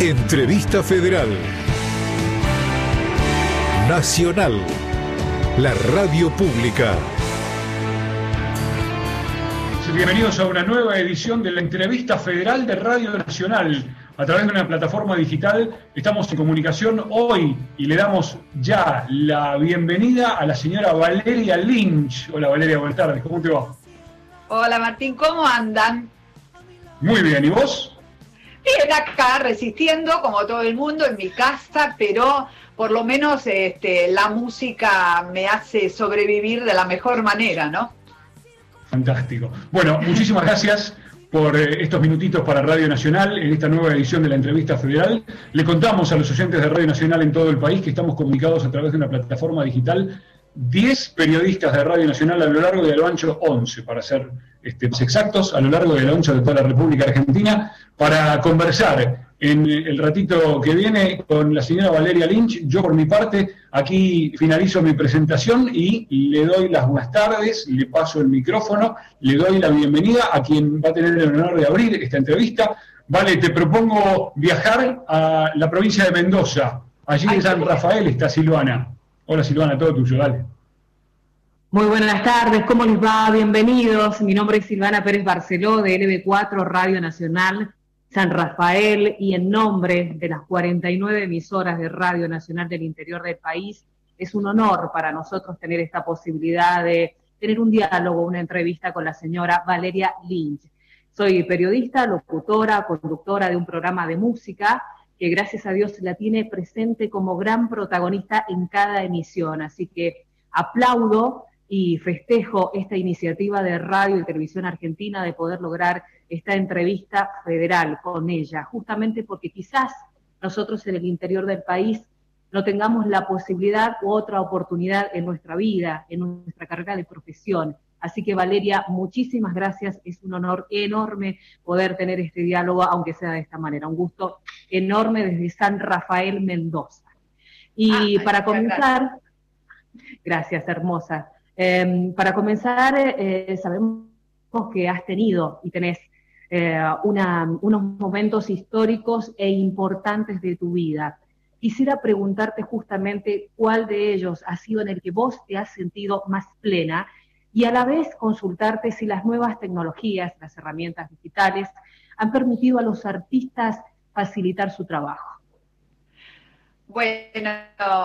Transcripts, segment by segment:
Entrevista Federal. Nacional. La radio pública. Bienvenidos a una nueva edición de la Entrevista Federal de Radio Nacional. A través de una plataforma digital estamos en comunicación hoy y le damos ya la bienvenida a la señora Valeria Lynch. Hola Valeria, buenas tardes, ¿cómo te va? Hola Martín, ¿cómo andan? Muy bien, ¿y vos? Bien, acá resistiendo como todo el mundo en mi casa, pero por lo menos este, la música me hace sobrevivir de la mejor manera, ¿no? Fantástico. Bueno, muchísimas gracias por eh, estos minutitos para Radio Nacional en esta nueva edición de la entrevista federal. Le contamos a los oyentes de Radio Nacional en todo el país que estamos comunicados a través de una plataforma digital 10 periodistas de Radio Nacional a lo largo y a lo ancho, 11 para ser este, exactos, a lo largo y a lo ancho de toda la República Argentina, para conversar en el ratito que viene con la señora Valeria Lynch. Yo por mi parte aquí finalizo mi presentación y le doy las buenas tardes, le paso el micrófono, le doy la bienvenida a quien va a tener el honor de abrir esta entrevista. Vale, te propongo viajar a la provincia de Mendoza. Allí en San Rafael está Silvana. Hola Silvana, todo tuyo, dale. Muy buenas tardes, ¿cómo les va? Bienvenidos. Mi nombre es Silvana Pérez Barceló de LB4 Radio Nacional San Rafael y en nombre de las 49 emisoras de Radio Nacional del interior del país, es un honor para nosotros tener esta posibilidad de tener un diálogo, una entrevista con la señora Valeria Lynch. Soy periodista, locutora, conductora de un programa de música que gracias a Dios la tiene presente como gran protagonista en cada emisión. Así que aplaudo y festejo esta iniciativa de Radio y Televisión Argentina de poder lograr esta entrevista federal con ella, justamente porque quizás nosotros en el interior del país no tengamos la posibilidad u otra oportunidad en nuestra vida, en nuestra carrera de profesión. Así que Valeria, muchísimas gracias. Es un honor enorme poder tener este diálogo, aunque sea de esta manera. Un gusto enorme desde San Rafael, Mendoza. Y ah, para comenzar, gracias, hermosa. Em, para comenzar, eh, sabemos que has tenido y tenés eh, unos momentos históricos e importantes de tu vida. Quisiera preguntarte justamente cuál de ellos ha sido en el que vos te has sentido más plena y a la vez consultarte si las nuevas tecnologías, las herramientas digitales, han permitido a los artistas facilitar su trabajo. Bueno,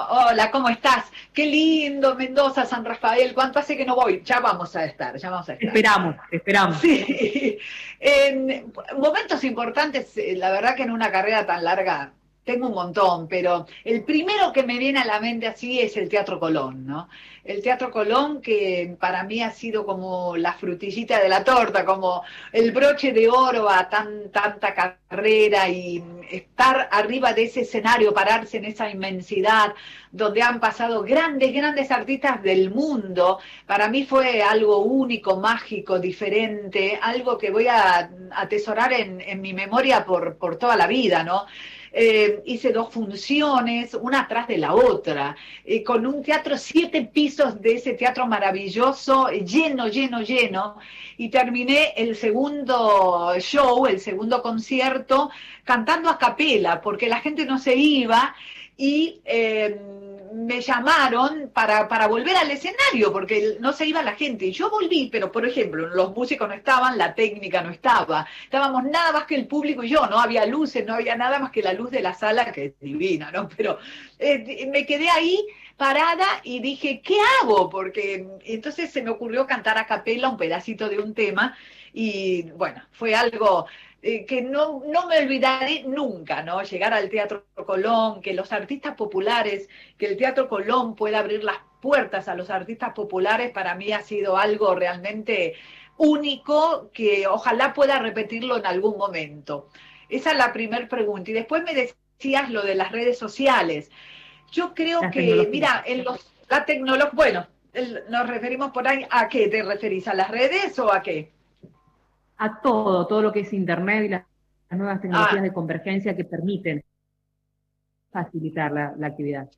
hola, ¿cómo estás? Qué lindo, Mendoza, San Rafael. ¿Cuánto hace que no voy? Ya vamos a estar, ya vamos a estar. Esperamos, esperamos. Sí. En momentos importantes, eh, la verdad que en una carrera tan larga tengo un montón, pero el primero que me viene a la mente así es el Teatro Colón, ¿no? El Teatro Colón que para mí ha sido como la frutillita de la torta, como el broche de oro a tan, tanta carrera y estar arriba de ese escenario, pararse en esa inmensidad donde han pasado grandes, grandes artistas del mundo, para mí fue algo único, mágico, diferente, algo que voy a atesorar en, mi memoria por toda la vida, ¿no? Eh, hice dos funciones, una atrás de la otra, eh, con un teatro, siete pisos de ese teatro maravilloso, lleno, lleno, lleno, y terminé el segundo show, el segundo concierto, cantando a capela, porque la gente no se iba y... Eh, me llamaron para, para volver al escenario, porque no se iba la gente. Yo volví, pero por ejemplo, los músicos no estaban, la técnica no estaba. Estábamos nada más que el público y yo, no había luces, no había nada más que la luz de la sala, que es divina, ¿no? Pero eh, me quedé ahí parada y dije, ¿qué hago? Porque entonces se me ocurrió cantar a capela un pedacito de un tema y bueno, fue algo eh, que no, no me olvidaré nunca, ¿no? Llegar al Teatro Colón, que los artistas populares, que el Teatro Colón pueda abrir las puertas a los artistas populares, para mí ha sido algo realmente único que ojalá pueda repetirlo en algún momento. Esa es la primera pregunta. Y después me decías lo de las redes sociales. Yo creo que, mira, en los, la tecnología, bueno, nos referimos por ahí, ¿a qué te referís? ¿A las redes o a qué? A todo, todo lo que es Internet y las, nuevas tecnologías ah. de convergencia que permiten facilitar la, actividad.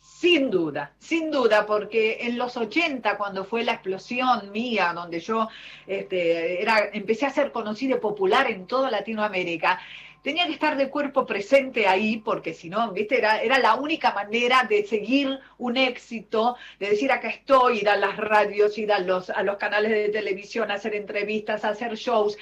Sin duda, sin duda, porque en los 80, cuando fue la explosión mía, donde yo este, era, empecé a ser conocida y popular en toda Latinoamérica, tenía que estar de cuerpo presente ahí, porque si no, ¿viste? Era, era la única manera de seguir un éxito, de decir acá estoy, ir a las radios, ir a los, a los canales de televisión, hacer entrevistas, hacer shows.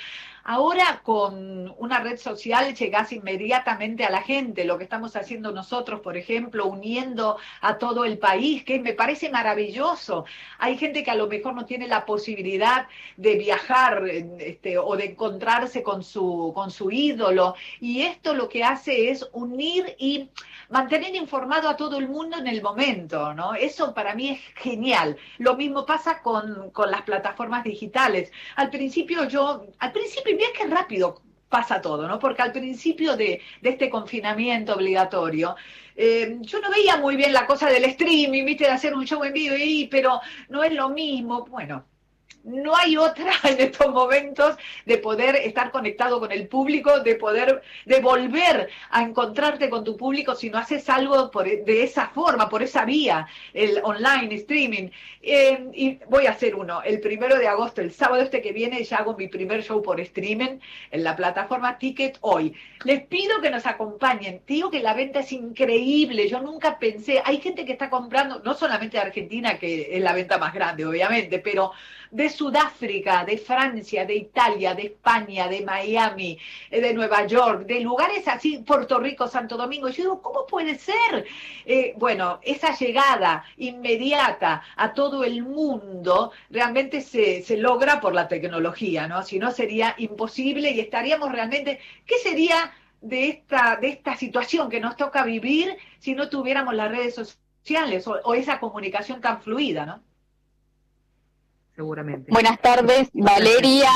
Ahora con una red social llegás inmediatamente a la gente, lo que estamos haciendo nosotros, por ejemplo, uniendo a todo el país, que me parece maravilloso. Hay gente que a lo mejor no tiene la posibilidad de viajar este, o de encontrarse con su, con su ídolo, y esto lo que hace es unir y mantener informado a todo el mundo en el momento, ¿no? Eso para mí es genial. Lo mismo pasa con, con las plataformas digitales. Al principio yo, al principio, mira qué rápido pasa todo, ¿no? Porque al principio de, de este confinamiento obligatorio, eh, yo no veía muy bien la cosa del streaming, viste, de hacer un show en vivo, y, pero no es lo mismo. Bueno, no hay otra en estos momentos de poder estar conectado con el público, de poder, de volver a encontrarte con tu público si no haces algo de esa forma, por esa vía, el online streaming. Eh, y voy a hacer uno, el primero de agosto, el sábado este que viene, ya hago mi primer show por streaming en la plataforma Ticket Hoy. Les pido que nos acompañen. digo que la venta es increíble. Yo nunca pensé, hay gente que está comprando, no solamente de Argentina, que es la venta más grande, obviamente, pero de Sudáfrica, de Francia, de Italia, de España, de Miami, eh, de Nueva York, de lugares así, Puerto Rico, Santo Domingo. Yo digo, ¿cómo puede ser? Eh, bueno, esa llegada inmediata a todo el mundo realmente se, se logra por la tecnología, ¿no? Si no sería imposible y estaríamos realmente, ¿qué sería? de esta, de esta situación que nos toca vivir si no tuviéramos las redes sociales o esa comunicación tan fluida, ¿no? Seguramente. Buenas tardes, Valeria.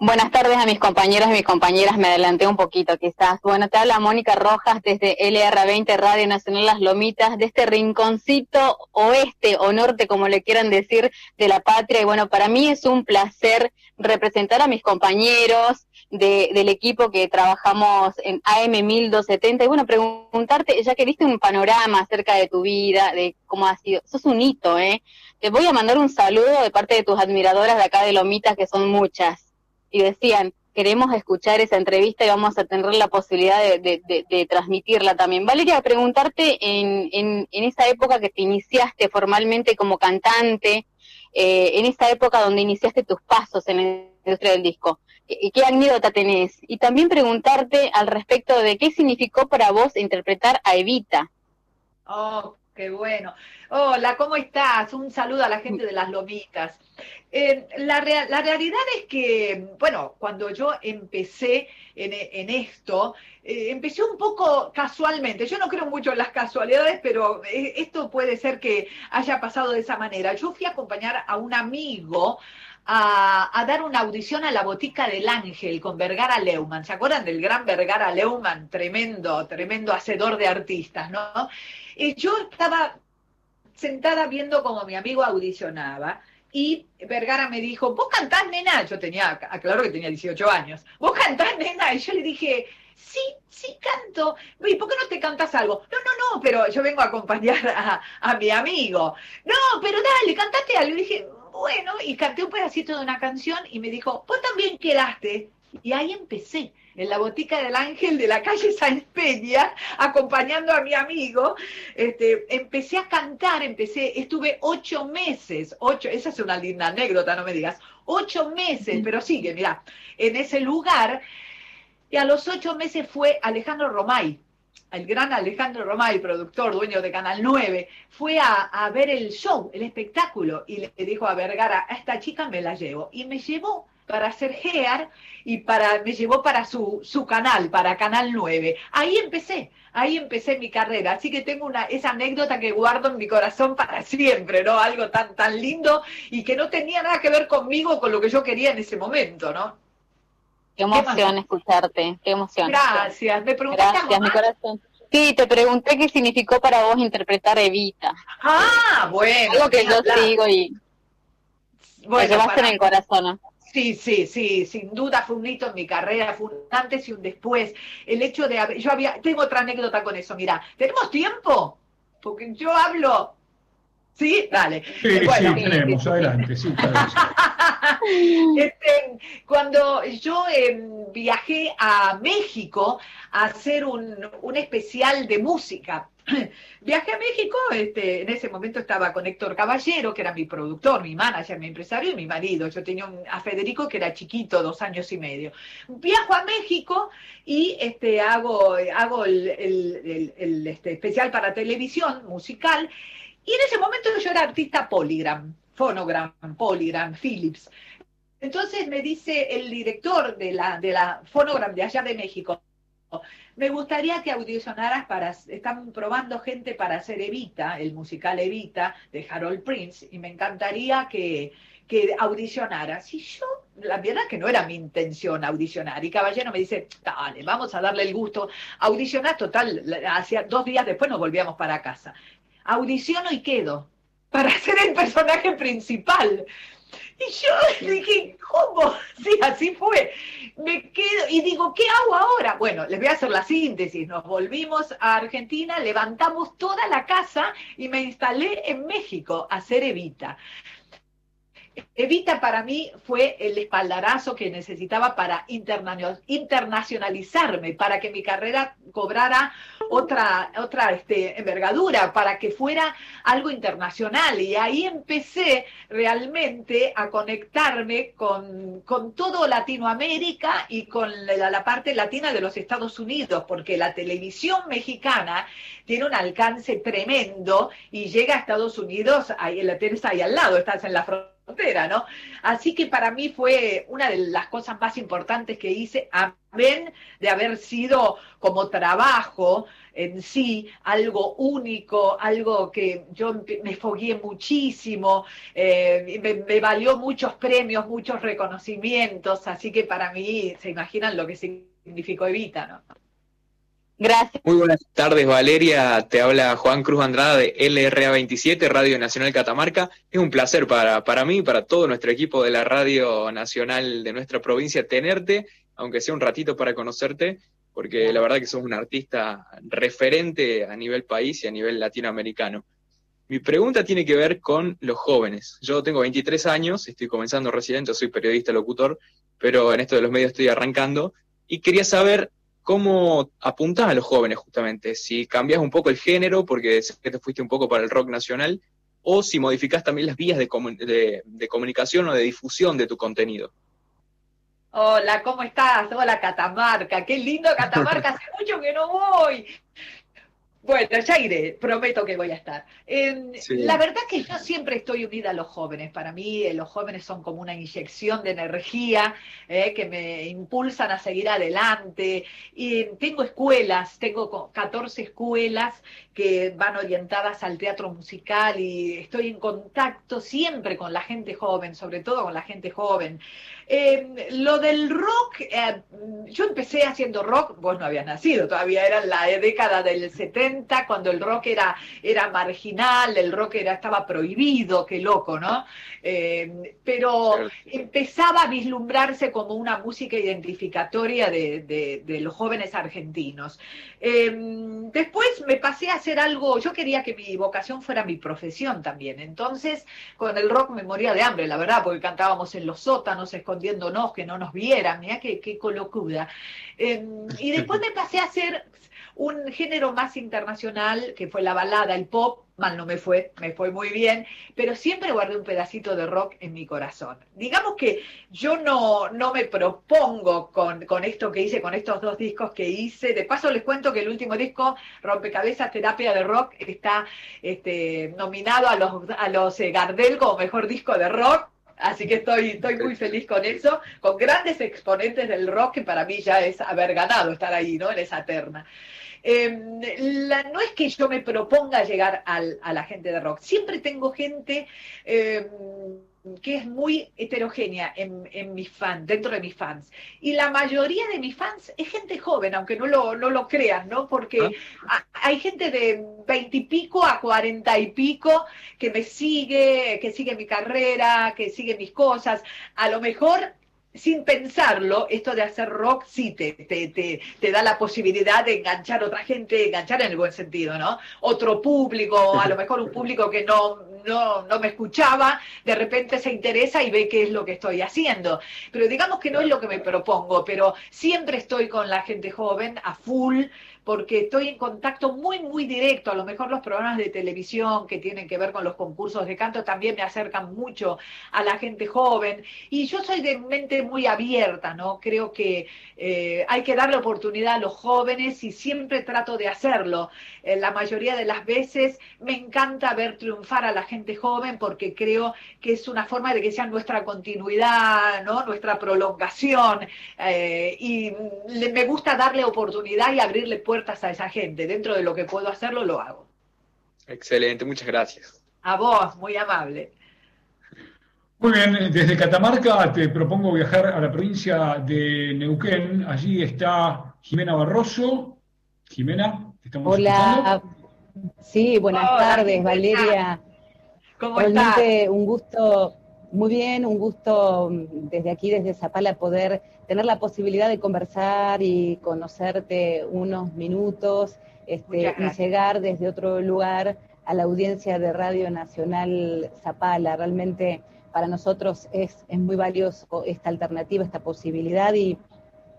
Buenas tardes a mis compañeros y mis compañeras, me adelanté un poquito quizás. Bueno, te habla Mónica Rojas desde LR20 Radio Nacional Las Lomitas, de este rinconcito oeste o norte, como le quieran decir, de la patria. Y bueno, para mí es un placer representar a mis compañeros de, del equipo que trabajamos en AM 1270. Y bueno, preguntarte, ya que viste un panorama acerca de tu vida, de cómo ha sido, sos un hito, ¿eh? Te voy a mandar un saludo de parte de tus admiradoras de acá de Lomitas, que son muchas. Y decían, queremos escuchar esa entrevista y vamos a tener la posibilidad de, transmitirla también. Valeria, preguntarte en, en, en, esa época que te iniciaste formalmente como cantante, eh, en esa época donde iniciaste tus pasos en la industria del disco, ¿qué anécdota tenés? Y también preguntarte al respecto de qué significó para vos interpretar a Evita. Qué bueno. Hola, ¿cómo estás? Un saludo a la gente de las lomitas. Eh, la, la, realidad es que, bueno, cuando yo empecé en, esto, eh, empecé un poco casualmente. Yo no creo mucho en las casualidades, pero eh, esto puede ser que haya pasado de esa manera. Yo fui a acompañar a un amigo a, a, dar una audición a la Botica del Ángel con Vergara Leumann. ¿Se acuerdan del gran Vergara Leumann? Tremendo, tremendo hacedor de artistas, ¿no? Y yo estaba sentada viendo como mi amigo audicionaba y Vergara me dijo, ¿vos cantás, nena? Yo tenía, claro que tenía 18 años. ¿Vos cantás, nena? Y yo le dije, sí, sí canto. ¿Y por qué no te cantas algo? No, no, no, pero yo vengo a acompañar a, mi amigo. No, pero dale, cantate algo. Y dije, bueno, y canté un pedacito de una canción y me dijo, vos también quedaste. Y ahí empecé en la botica del ángel de la calle Sáenz Peña, acompañando a mi amigo, este, empecé a cantar, empecé, estuve ocho meses, ocho, esa es una linda anécdota, no me digas, ocho meses, pero sigue, mira, en ese lugar, y a los ocho meses fue Alejandro Romay, el gran Alejandro Romay, productor, dueño de Canal 9, fue a, a, ver el show, el espectáculo, y le dijo a Vergara, a esta chica me la llevo. Y me llevó para hacer GEAR y para, me llevó para su, su canal, para Canal 9. Ahí empecé, ahí empecé mi carrera. Así que tengo una, esa anécdota que guardo en mi corazón para siempre, ¿no? Algo tan, tan lindo y que no tenía nada que ver conmigo, con lo que yo quería en ese momento, ¿no? Qué emoción escucharte, qué emoción. Gracias, me preguntaste Gracias, mi corazón. Sí, te pregunté qué significó para vos interpretar Evita. Ah, bueno. Algo que yo sigo y bueno, llevaste en el corazón. ¿no? Sí, sí, sí, sin duda fue un hito en mi carrera, fue un antes y un después. El hecho de haber, yo había, tengo otra anécdota con eso, mira, ¿tenemos tiempo? Porque yo hablo ¿Sí? Dale. Sí, sí, tenemos, adelante, sí. Este, cuando yo em, viajé a México a hacer un, un especial de música, Viajé a México, este, en ese momento estaba con Héctor Caballero, que era mi productor, mi manager, mi empresario y mi marido. Yo tenía a Federico, que era chiquito, dos años y medio. Viajo a México y este, hago, hago el, este, especial para televisión, musical, y en ese momento yo era artista Polygram, Phonogram, Polygram, Philips. Entonces me dice el director de la, de la Phonogram de allá de México, me gustaría que audicionaras para, están probando gente para hacer Evita, el musical Evita de Harold Prince, y me encantaría que, que audicionaras. Y yo, la verdad que no era mi intención audicionar. Y Caballero me dice, dale, vamos a darle el gusto. Audicionar, total, hacia dos días después nos volvíamos para casa. Audiciono y quedo para ser el personaje principal. Y yo dije, ¿cómo? Sí, así fue. Me quedo y digo, ¿qué hago ahora? Bueno, les voy a hacer la síntesis. Nos volvimos a Argentina, levantamos toda la casa y me instalé en México a hacer Evita. Evita para mí fue el espaldarazo que necesitaba para internacionalizarme, para que mi carrera cobrara otra, otra este, envergadura, para que fuera algo internacional. Y ahí empecé realmente a conectarme con, todo Latinoamérica y con la, la, parte latina de los Estados Unidos, porque la televisión mexicana tiene un alcance tremendo y llega a Estados Unidos, ahí la tienes ahí al lado, estás en la frontera ¿no? Así que para mí fue una de las cosas más importantes que hice, amén de haber sido como trabajo en sí, algo único, algo que yo me fogué muchísimo, eh, me, me, valió muchos premios, muchos reconocimientos, así que para mí, se imaginan lo que significó Evita, ¿no? Gracias. Muy buenas tardes, Valeria. Te habla Juan Cruz Andrada de LRA27, Radio Nacional Catamarca. Es un placer para, para mí y para todo nuestro equipo de la Radio Nacional de nuestra provincia tenerte, aunque sea un ratito para conocerte, porque la verdad que sos un artista referente a nivel país y a nivel latinoamericano. Mi pregunta tiene que ver con los jóvenes. Yo tengo 23 años, estoy comenzando recién, yo soy periodista locutor, pero en esto de los medios estoy arrancando y quería saber ¿Cómo apuntás a los jóvenes justamente? Si cambias un poco el género, porque que te fuiste un poco para el rock nacional, o si modificás también las vías de, comunicación o de difusión de tu contenido. Hola, ¿cómo estás? Hola, Catamarca. Qué lindo Catamarca, hace mucho que no voy. Bueno, ya iré, prometo que voy a estar. La verdad que yo siempre estoy unida a los jóvenes. Para mí eh, los jóvenes son como una inyección de energía eh, que me impulsan a seguir adelante. Y tengo escuelas, tengo 14 escuelas que van orientadas al teatro musical y estoy en contacto siempre con la gente joven, sobre todo con la gente joven. Eh, lo del rock, eh, yo empecé haciendo rock, vos no habías nacido, todavía era la década del 70, cuando el rock era, era marginal, el rock era, estaba prohibido, qué loco, ¿no? Eh, pero empezaba a vislumbrarse como una música identificatoria de, de los jóvenes argentinos. después me pasé a hacer algo, yo quería que mi vocación fuera mi profesión también, entonces con el rock me moría de hambre, la verdad, porque cantábamos en los sótanos, escondiéndonos, que no nos vieran, mira qué, qué colocuda. Em, y después me pasé a hacer un género más internacional, que fue la balada, el pop, mal no me fue, me fue muy bien, pero siempre guardé un pedacito de rock en mi corazón. Digamos que yo no, no me propongo con, con, esto que hice, con estos dos discos que hice. De paso les cuento que el último disco, Rompecabezas Terapia de Rock, está este, nominado a los, a los eh, Gardel como mejor disco de rock. Así que estoy, estoy muy feliz con eso, con grandes exponentes del rock que para mí ya es haber ganado estar ahí, ¿no? En esa terna. Em, no es que yo me proponga llegar a la gente de rock, siempre tengo gente em, que es muy heterogénea en, mis fans, dentro de mis fans. Y la mayoría de mis fans es gente joven, aunque no lo, no lo crean, ¿no? Porque ah. hay gente de veintipico a cuarenta y pico que me sigue, que sigue mi carrera, que sigue mis cosas. A lo mejor sin pensarlo, esto de hacer rock sí te, te, te, da la posibilidad de enganchar a otra gente, enganchar en el buen sentido, ¿no? Otro público, a lo mejor un público que no, no, no me escuchaba, de repente se interesa y ve qué es lo que estoy haciendo. Pero digamos que no es lo que me propongo, pero siempre estoy con la gente joven a full porque estoy en contacto muy, muy directo. A lo mejor los programas de televisión que tienen que ver con los concursos de canto también me acercan mucho a la gente joven. Y yo soy de mente muy abierta, ¿no? Creo que eh, hay que darle oportunidad a los jóvenes y siempre trato de hacerlo. Eh, la mayoría de las veces me encanta ver triunfar a la gente joven porque creo que es una forma de que sea nuestra continuidad, ¿no? Nuestra prolongación. Eh, y me gusta darle oportunidad y abrirle puertas a esa gente. Dentro de lo que puedo hacerlo, lo hago. Excelente, muchas gracias. A vos, muy amable. Muy bien, desde Catamarca te propongo viajar a la provincia de Neuquén. Allí está Jimena Barroso. Jimena, estamos Hola. Sí, buenas tardes, Valeria. ¿Cómo estás? un gusto, muy bien, un gusto desde aquí, desde Zapala, poder tener la posibilidad de conversar y conocerte unos minutos este, y llegar desde otro lugar a la audiencia de Radio Nacional Zapala. Realmente para nosotros es, es muy valioso esta alternativa, esta posibilidad y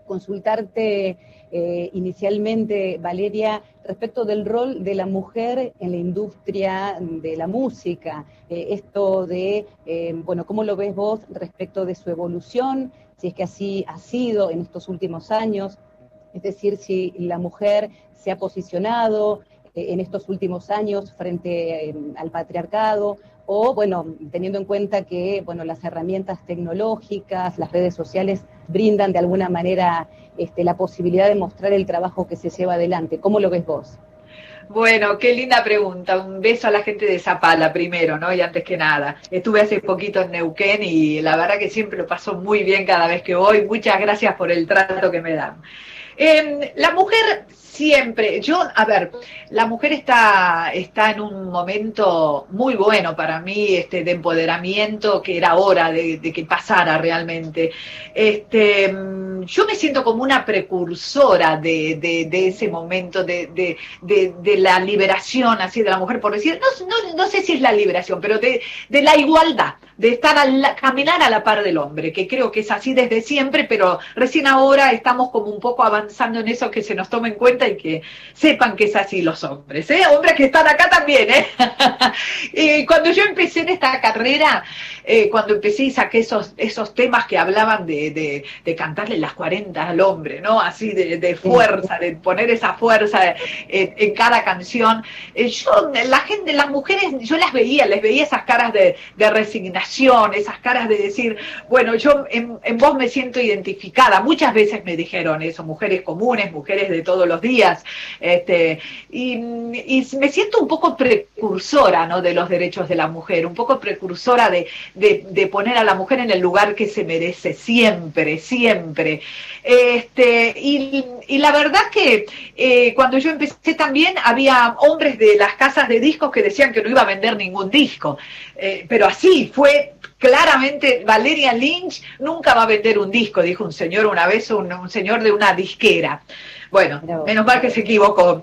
consultarte eh, inicialmente, Valeria, respecto del rol de la mujer en la industria de la música. Eh, esto de, eh, bueno, ¿cómo lo ves vos respecto de su evolución? si es que así ha sido en estos últimos años, es decir, si la mujer se ha posicionado eh, en estos últimos años frente al patriarcado o, bueno, teniendo en cuenta que, bueno, las herramientas tecnológicas, las redes sociales brindan de alguna manera este, la posibilidad de mostrar el trabajo que se lleva adelante. ¿Cómo lo ves vos? Bueno, qué linda pregunta. Un beso a la gente de Zapala primero, ¿no? Y antes que nada. Estuve hace poquito en Neuquén y la verdad que siempre lo paso muy bien cada vez que voy. Muchas gracias por el trato que me dan. Eh, la mujer siempre, yo, a ver, la mujer está, está en un momento muy bueno para mí, este, de empoderamiento, que era hora de, que pasara realmente. Este, yo me siento como una precursora de, de, ese momento de, la liberación así de la mujer, por decir, no, no, no sé si es la liberación, pero de, la igualdad, de estar a caminar a la par del hombre, que creo que es así desde siempre, pero recién ahora estamos como un poco avanzando en eso que se nos toma en cuenta y que sepan que es así los hombres, ¿eh? Hombres que están acá también, ¿eh? y cuando yo empecé en esta carrera, eh, cuando empecé y saqué esos, esos temas que hablaban de, de, cantarle las 40 al hombre, ¿no? Así de, fuerza, de poner esa fuerza en, cada canción. Eh, yo, la gente, las mujeres, yo las veía, les veía esas caras de, resignación, esas caras de decir, bueno, yo en, en vos me siento identificada. Muchas veces me dijeron eso, mujeres comunes, mujeres de todos los días este, y, me siento un poco precursora ¿no? de los derechos de la mujer, un poco precursora de, poner a la mujer en el lugar que se merece siempre, siempre. Este, y, la verdad que eh, cuando yo empecé también había hombres de las casas de discos que decían que no iba a vender ningún disco, eh, pero así fue claramente Valeria Lynch nunca va a vender un disco, dijo un señor una vez, un señor de una disquera. Bueno, menos mal que se equivocó.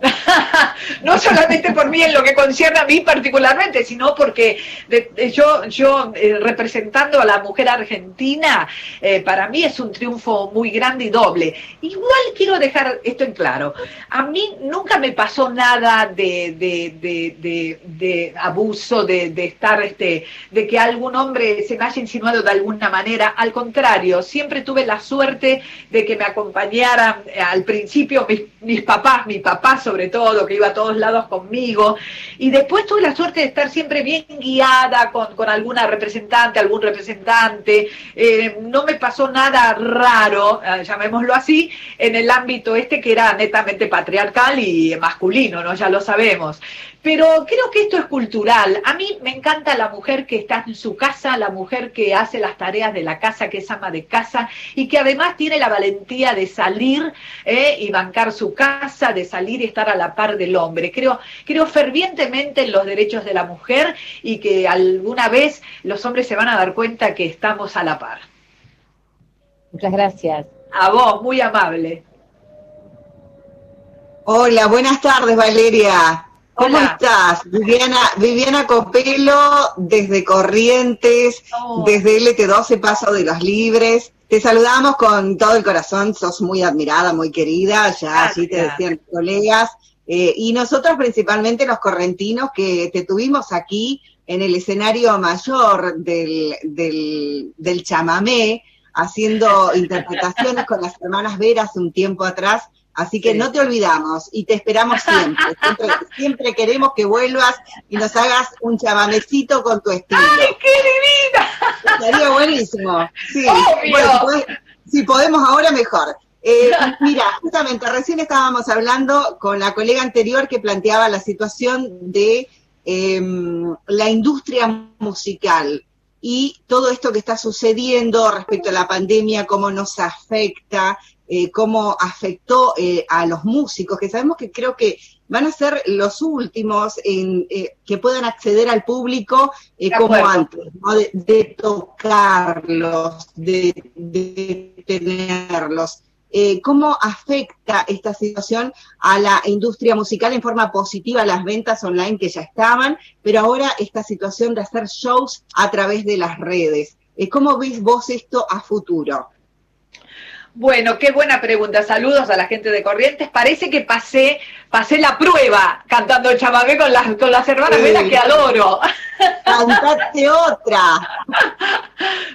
no solamente por mí en lo que concierne a mí particularmente, sino porque yo, yo eh, representando a la mujer argentina, eh, para mí es un triunfo muy grande y doble. Igual quiero dejar esto en claro. A mí nunca me pasó nada de, de abuso, de, estar, este, de que algún hombre se me haya insinuado de alguna manera. Al contrario, siempre tuve la suerte de que me acompañaran al principio mis, papás, mi papá sobre todo, que iba a todos lados conmigo, y después tuve la suerte de estar siempre bien guiada con, alguna representante, algún representante, eh, no me pasó nada raro, eh, llamémoslo así, en el ámbito este que era netamente patriarcal y masculino, ¿no? Ya lo sabemos. Pero creo que esto es cultural. A mí me encanta la mujer que está en su casa, la mujer que hace las tareas de la casa, que es ama de casa y que además tiene la valentía de salir eh, y bancar su casa, de salir y estar a la par del hombre. Creo, creo fervientemente en los derechos de la mujer y que alguna vez los hombres se van a dar cuenta que estamos a la par. Muchas gracias. A vos, muy amable. Hola, buenas tardes, Valeria. ¿Cómo estás? Viviana, Viviana Copelo, desde Corrientes, desde LT12 Paso de los Libres. Te saludamos con todo el corazón, sos muy admirada, muy querida, ya así te decían colegas. Eh, y nosotros principalmente los correntinos que te tuvimos aquí en el escenario mayor del, del, del chamamé, haciendo interpretaciones con las hermanas Veras un tiempo atrás. Así que no te olvidamos y te esperamos siempre. siempre. queremos que vuelvas y nos hagas un chamamecito con tu estilo. ¡Ay, qué divina! Estaría buenísimo. Sí, bueno, si, podemos ahora, mejor. Eh, mira, justamente recién estábamos hablando con la colega anterior que planteaba la situación de em, la industria musical y todo esto que está sucediendo respecto a la pandemia, cómo nos afecta, eh, cómo afectó eh, a los músicos, que sabemos que creo que van a ser los últimos en, eh, que puedan acceder al público como antes, de, tocarlos, de tenerlos. Eh, cómo afecta esta situación a la industria musical en forma positiva, las ventas online que ya estaban, pero ahora esta situación de hacer shows a través de las redes. ¿Cómo ves vos esto a futuro? Bueno, qué buena pregunta. Saludos a la gente de Corrientes. Parece que pasé, pasé la prueba cantando el chamamé con las, con las hermanas sí. que adoro. Cantaste otra.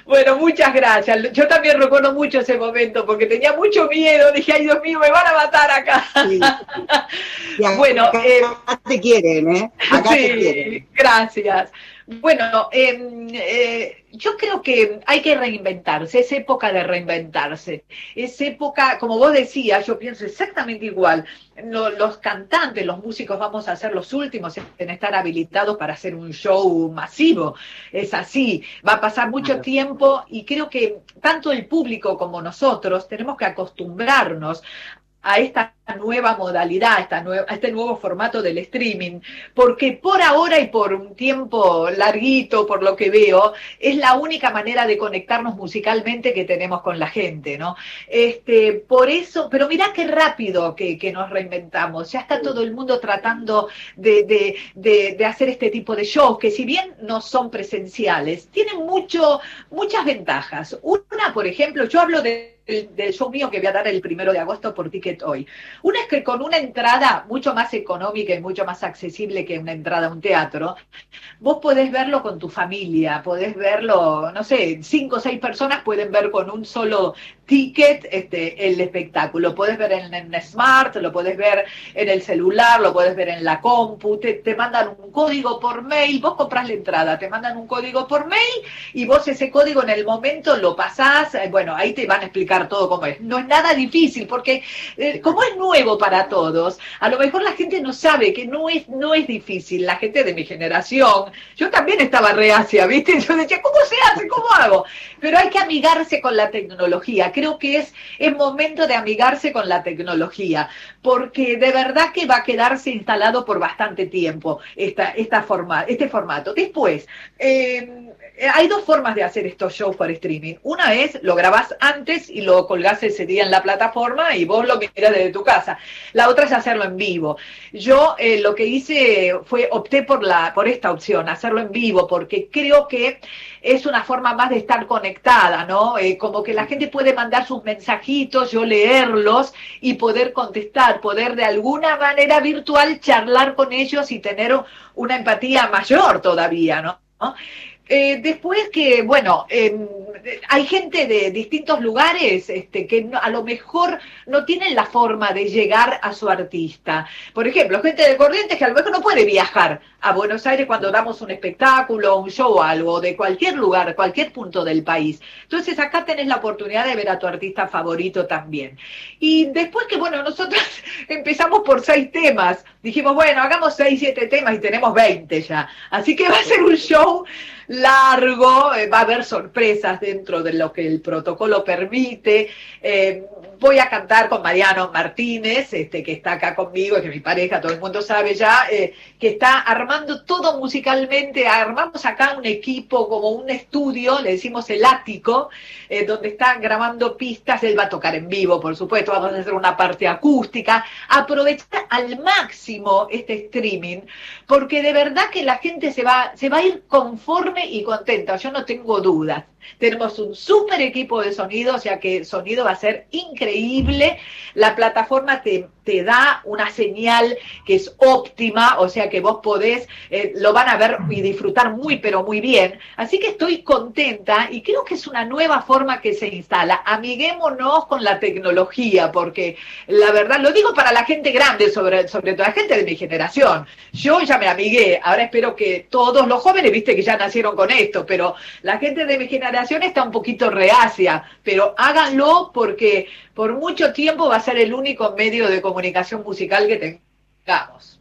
Bueno, muchas gracias. Yo también recuerdo mucho ese momento porque tenía mucho miedo. Dije, ay Dios mío, me van a matar acá. bueno, acá, eh, te quieren, ¿eh? Acá te quieren. Gracias. Bueno, em, eh, yo creo que hay que reinventarse, es época de reinventarse, es época, como vos decías, yo pienso exactamente igual, los cantantes, los músicos vamos a ser los últimos en estar habilitados para hacer un show masivo, es así, va a pasar mucho tiempo y creo que tanto el público como nosotros tenemos que acostumbrarnos a esta nueva modalidad, esta nueva, este nuevo formato del streaming, porque por ahora y por un tiempo larguito, por lo que veo, es la única manera de conectarnos musicalmente que tenemos con la gente, ¿no? Este, por eso, pero mirá qué rápido que, nos reinventamos, ya está todo el mundo tratando de, de, de, hacer este tipo de shows, que si bien no son presenciales, tienen mucho, muchas ventajas. Una, por ejemplo, yo hablo de del show mío que voy a dar el primero de agosto por Ticket Hoy. Una es que con una entrada mucho más económica y mucho más accesible que una entrada a un teatro, vos podés verlo con tu familia, podés verlo, no sé, cinco o seis personas pueden ver con un solo ticket este, el espectáculo. Lo puedes ver en, en, Smart, lo puedes ver en el celular, lo puedes ver en la compu, te, mandan un código por mail, vos compras la entrada, te mandan un código por mail y vos ese código en el momento lo pasás, eh, bueno, ahí te van a explicar todo cómo es. No es nada difícil porque eh, como es nuevo para todos, a lo mejor la gente no sabe que no es, no es difícil, la gente de mi generación, yo también estaba reacia, ¿viste? Yo decía, ¿cómo se hace? ¿Cómo hago? Pero hay que amigarse con la tecnología creo que es, es momento de amigarse con la tecnología, porque de verdad que va a quedarse instalado por bastante tiempo esta, esta forma, este formato. Después, eh, hay dos formas de hacer estos shows por streaming. Una es lo grabás antes y lo colgás ese día en la plataforma y vos lo miras desde tu casa. La otra es hacerlo en vivo. Yo eh, lo que hice fue opté por la por esta opción, hacerlo en vivo, porque creo que es una forma más de estar conectada, ¿no? Eh, como que la gente puede mandar sus mensajitos, yo leerlos y poder contestar, poder de alguna manera virtual charlar con ellos y tener una empatía mayor todavía, ¿no? Eh, después que, bueno, eh, hay gente de distintos lugares este, que a lo mejor no tienen la forma de llegar a su artista. Por ejemplo, gente de Corrientes que a lo mejor no puede viajar a Buenos Aires cuando damos un espectáculo, un show o algo, de cualquier lugar, cualquier punto del país. Entonces acá tenés la oportunidad de ver a tu artista favorito también. Y después que, bueno, nosotros empezamos por seis temas, dijimos, bueno, hagamos seis, siete temas y tenemos veinte ya. Así que va a ser un show largo, eh, va a haber sorpresas dentro de lo que el protocolo permite. Eh, voy a cantar con Mariano Martínez, este, que está acá conmigo, que es mi pareja, todo el mundo sabe ya, eh, que está armando todo musicalmente. Armamos acá un equipo, como un estudio, le decimos el ático, eh, donde están grabando pistas. Él va a tocar en vivo, por supuesto, vamos a hacer una parte acústica. Aprovechar al máximo máximo este streaming, porque de verdad que la gente se va, se va a ir conforme y contenta, yo no tengo dudas. Tenemos un súper equipo de sonido, o sea que el sonido va a ser increíble. La plataforma te, te da una señal que es óptima, o sea que vos podés, eh, lo van a ver y disfrutar muy, pero muy bien. Así que estoy contenta y creo que es una nueva forma que se instala. Amiguémonos con la tecnología, porque la verdad, lo digo para la gente grande, sobre, sobre todo la gente de mi generación. Yo ya me amigué, ahora espero que todos los jóvenes, viste que ya nacieron con esto, pero la gente de mi generación está un poquito reacia, pero háganlo porque por mucho tiempo va a ser el único medio de comunicación musical que tengamos.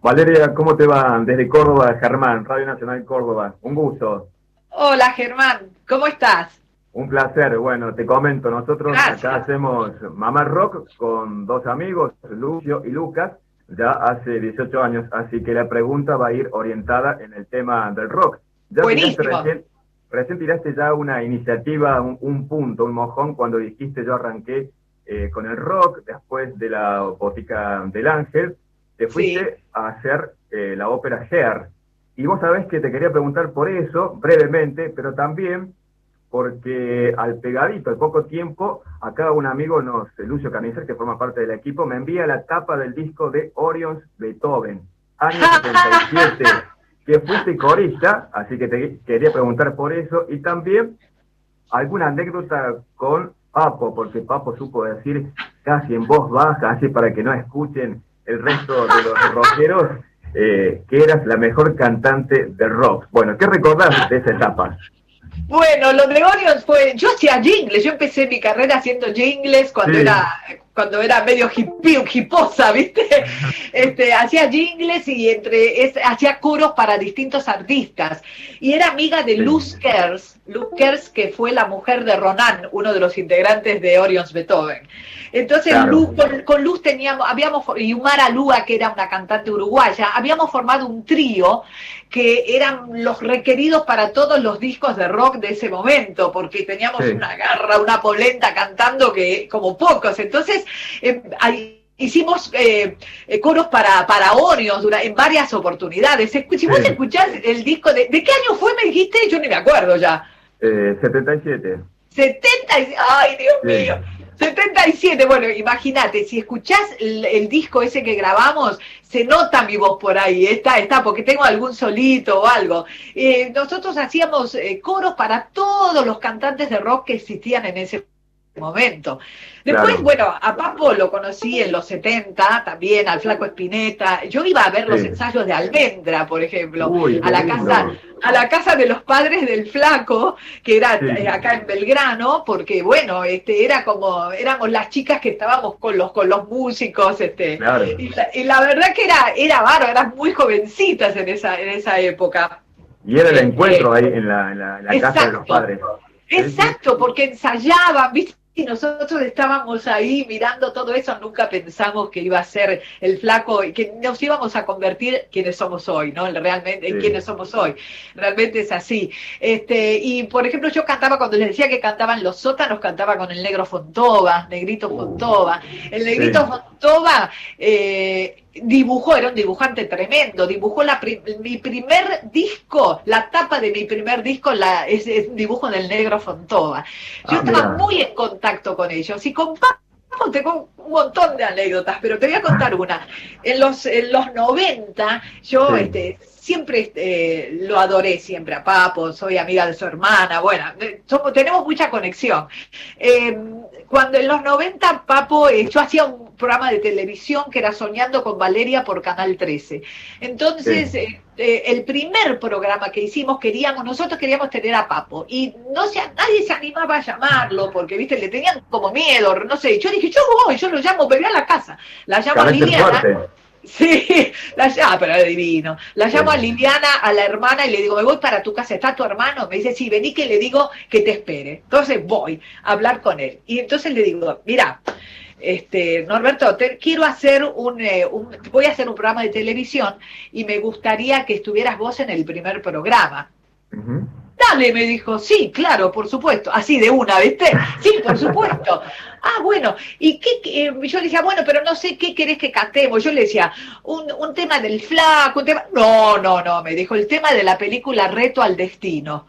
Valeria, ¿cómo te va? Desde Córdoba, Germán, Radio Nacional Córdoba. Un gusto. Hola Germán, ¿cómo estás? Un placer. Bueno, te comento, nosotros acá hacemos Mamá Rock con dos amigos, Lucio y Lucas ya hace 18 años, así que la pregunta va a ir orientada en el tema del rock. Ya Recién, recién, tiraste ya una iniciativa, un, punto, un mojón, cuando dijiste yo arranqué eh, con el rock, después de la botica del ángel, te fuiste a hacer eh, la ópera Hair. Y vos sabés que te quería preguntar por eso, brevemente, pero también porque al pegadito, al poco tiempo, acá un amigo, nos, Lucio Canicer, que forma parte del equipo, me envía la tapa del disco de Orions Beethoven, año 77, que fuiste corista, así que te quería preguntar por eso, y también alguna anécdota con Papo, porque Papo supo decir casi en voz baja, así para que no escuchen el resto de los rockeros, eh, que eras la mejor cantante de rock. Bueno, ¿qué recordás de esa etapa? Bueno, lo de Orions fue, yo hacía jingles, yo empecé mi carrera haciendo jingles cuando era cuando era medio hippie, hiposa, ¿viste? Este, hacía jingles y entre hacía coros para distintos artistas. Y era amiga de Luz Kers, Luz Kers que fue la mujer de Ronan, uno de los integrantes de Orions Beethoven. Entonces con, Luz teníamos, habíamos, y Umara Lua, que era una cantante uruguaya, habíamos formado un trío que eran los requeridos para todos los discos de rock de ese momento, porque teníamos una garra, una polenta cantando que como pocos. Entonces, eh, hicimos eh, eh, coros para, para Orions en varias oportunidades. Si vos escuchás el disco, de, ¿de qué año fue, me dijiste? Yo ni me acuerdo ya. 77. 70, ay Dios mío. 77, bueno, imagínate, si escuchás el, disco ese que grabamos, se nota mi voz por ahí, está, está, porque tengo algún solito o algo. Eh, nosotros hacíamos coros para todos los cantantes de rock que existían en ese momento. Después, bueno, a Papo lo conocí en los 70, también al Flaco Espineta. Yo iba a ver los ensayos de Almendra, por ejemplo, a la casa a la casa de los padres del Flaco, que era eh, acá en Belgrano, porque bueno, este era como éramos las chicas que estábamos con los con los músicos, este y, la, verdad que era era bárbaro, eran muy jovencitas en esa en esa época. Y era el este, encuentro ahí en la, la casa de los padres. Exacto, porque ensayaban, ¿viste? Y nosotros estábamos ahí mirando todo eso, nunca pensamos que iba a ser el flaco, y que nos íbamos a convertir quienes somos hoy, ¿no? Realmente, en quienes somos hoy. Realmente es así. Este, y por ejemplo, yo cantaba, cuando les decía que cantaban los sótanos, cantaba con el negro Fontova, Negrito uh. Fontova. El Negrito Fontova, eh, dibujó, era un dibujante tremendo, dibujó la mi primer disco, la tapa de mi primer disco la, es, un dibujo del negro Fontova. Yo ah, estaba muy en contacto con ellos y con Papo tengo un montón de anécdotas, pero te voy a contar una. En los, en los 90 yo este, siempre este, lo adoré siempre a Papo, soy amiga de su hermana, bueno, somos, tenemos mucha conexión. Eh, cuando en los 90 Papo, eh, yo hacía un programa de televisión que era Soñando con Valeria por Canal 13. Entonces, eh, eh, el primer programa que hicimos, queríamos, nosotros queríamos tener a Papo. Y no se, nadie se animaba a llamarlo, porque, viste, le tenían como miedo, no sé. Yo dije, yo voy, yo lo llamo, pero a la casa. La llamo a Liliana. Sí, la llamo, pero es divino. La llamo a Liliana, a la hermana, y le digo, me voy para tu casa, ¿está tu hermano? Me dice, sí, vení que le digo que te espere. Entonces voy a hablar con él. Y entonces le digo, mira, este, Norberto, te, quiero hacer un, eh, un, voy a hacer un programa de televisión y me gustaría que estuvieras vos en el primer programa. Dale, me dijo, sí, claro, por supuesto, así de una, ¿viste? Sí, por supuesto. Ah, bueno, y qué, yo le decía, bueno, pero no sé qué querés que cantemos. Yo le decía, un, un tema del flaco, un tema... No, no, no, me dijo, el tema de la película Reto al Destino.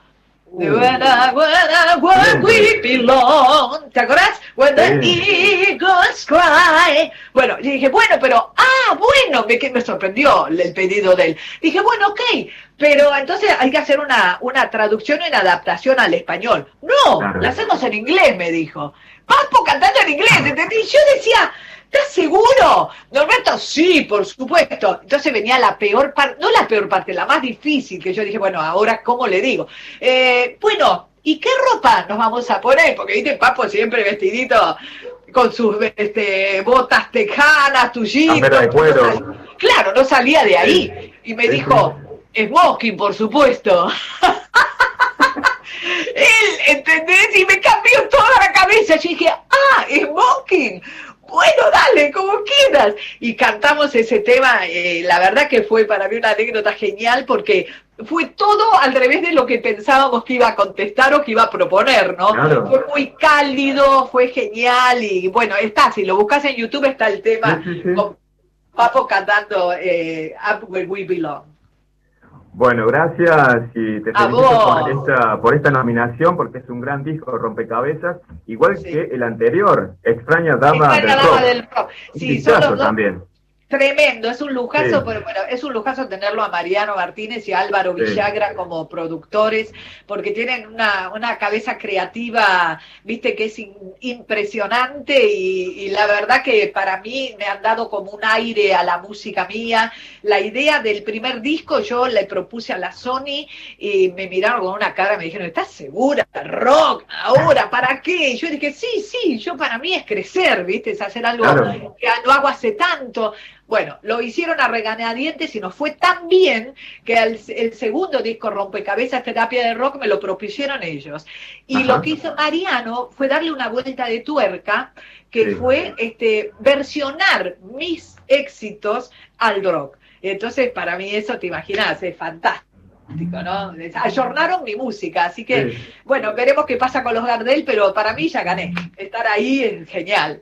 ¿Te acordás? When the eagles cry. Bueno, yo dije, bueno, pero, ah, bueno, me, me sorprendió el pedido de él. Dije, bueno, ok, pero entonces hay que hacer una, una traducción y una adaptación al español. No, la hacemos en inglés, me dijo. Papo cantando en inglés, ¿entendí? Yo decía, ¿Estás seguro? Norberto, sí, por supuesto. Entonces venía la peor parte, no la peor parte, la más difícil, que yo dije, bueno, ahora, ¿cómo le digo? Eh, bueno, ¿y qué ropa nos vamos a poner? Porque, viste, Papo siempre vestidito con sus este, botas tejanas, tullitos. de cuero. Claro, no salía de ahí. Y me dijo, smoking, por supuesto. Él, ¿entendés? Y me cambió toda la cabeza. Yo dije, ah, smoking bueno, dale, como quieras. Y cantamos ese tema, eh, la verdad que fue para mí una anécdota genial porque fue todo al revés de lo que pensábamos que iba a contestar o que iba a proponer, ¿no? Fue muy cálido, fue genial y bueno, está, si lo buscas en YouTube está el tema con Papo cantando eh, Up Where We Belong. Bueno, gracias y te felicito por esta, por esta nominación porque es un gran disco rompecabezas, igual que el anterior, Extraña Dama, del, Dama del Rock. Sí, son también. Tremendo, es un lujazo, pero bueno, es un lujazo tenerlo a Mariano Martínez y a Álvaro Villagra como productores, porque tienen una, una cabeza creativa, viste, que es impresionante y, la verdad que para mí me han dado como un aire a la música mía. La idea del primer disco yo le propuse a la Sony y me miraron con una cara, me dijeron, ¿estás segura? Rock, ahora, ¿para qué? Y yo dije, sí, sí, yo para mí es crecer, viste, es hacer algo que no hago hace tanto. Bueno, lo hicieron a regañadientes y nos fue tan bien que el, segundo disco Rompecabezas Terapia de Rock me lo propusieron ellos. Y lo que hizo Mariano fue darle una vuelta de tuerca, que fue este, versionar mis éxitos al rock. Entonces, para mí eso, te imaginas, es fantástico. ¿no? Ayornaron mi música, así que, bueno, veremos qué pasa con los Gardel, pero para mí ya gané. Estar ahí es genial.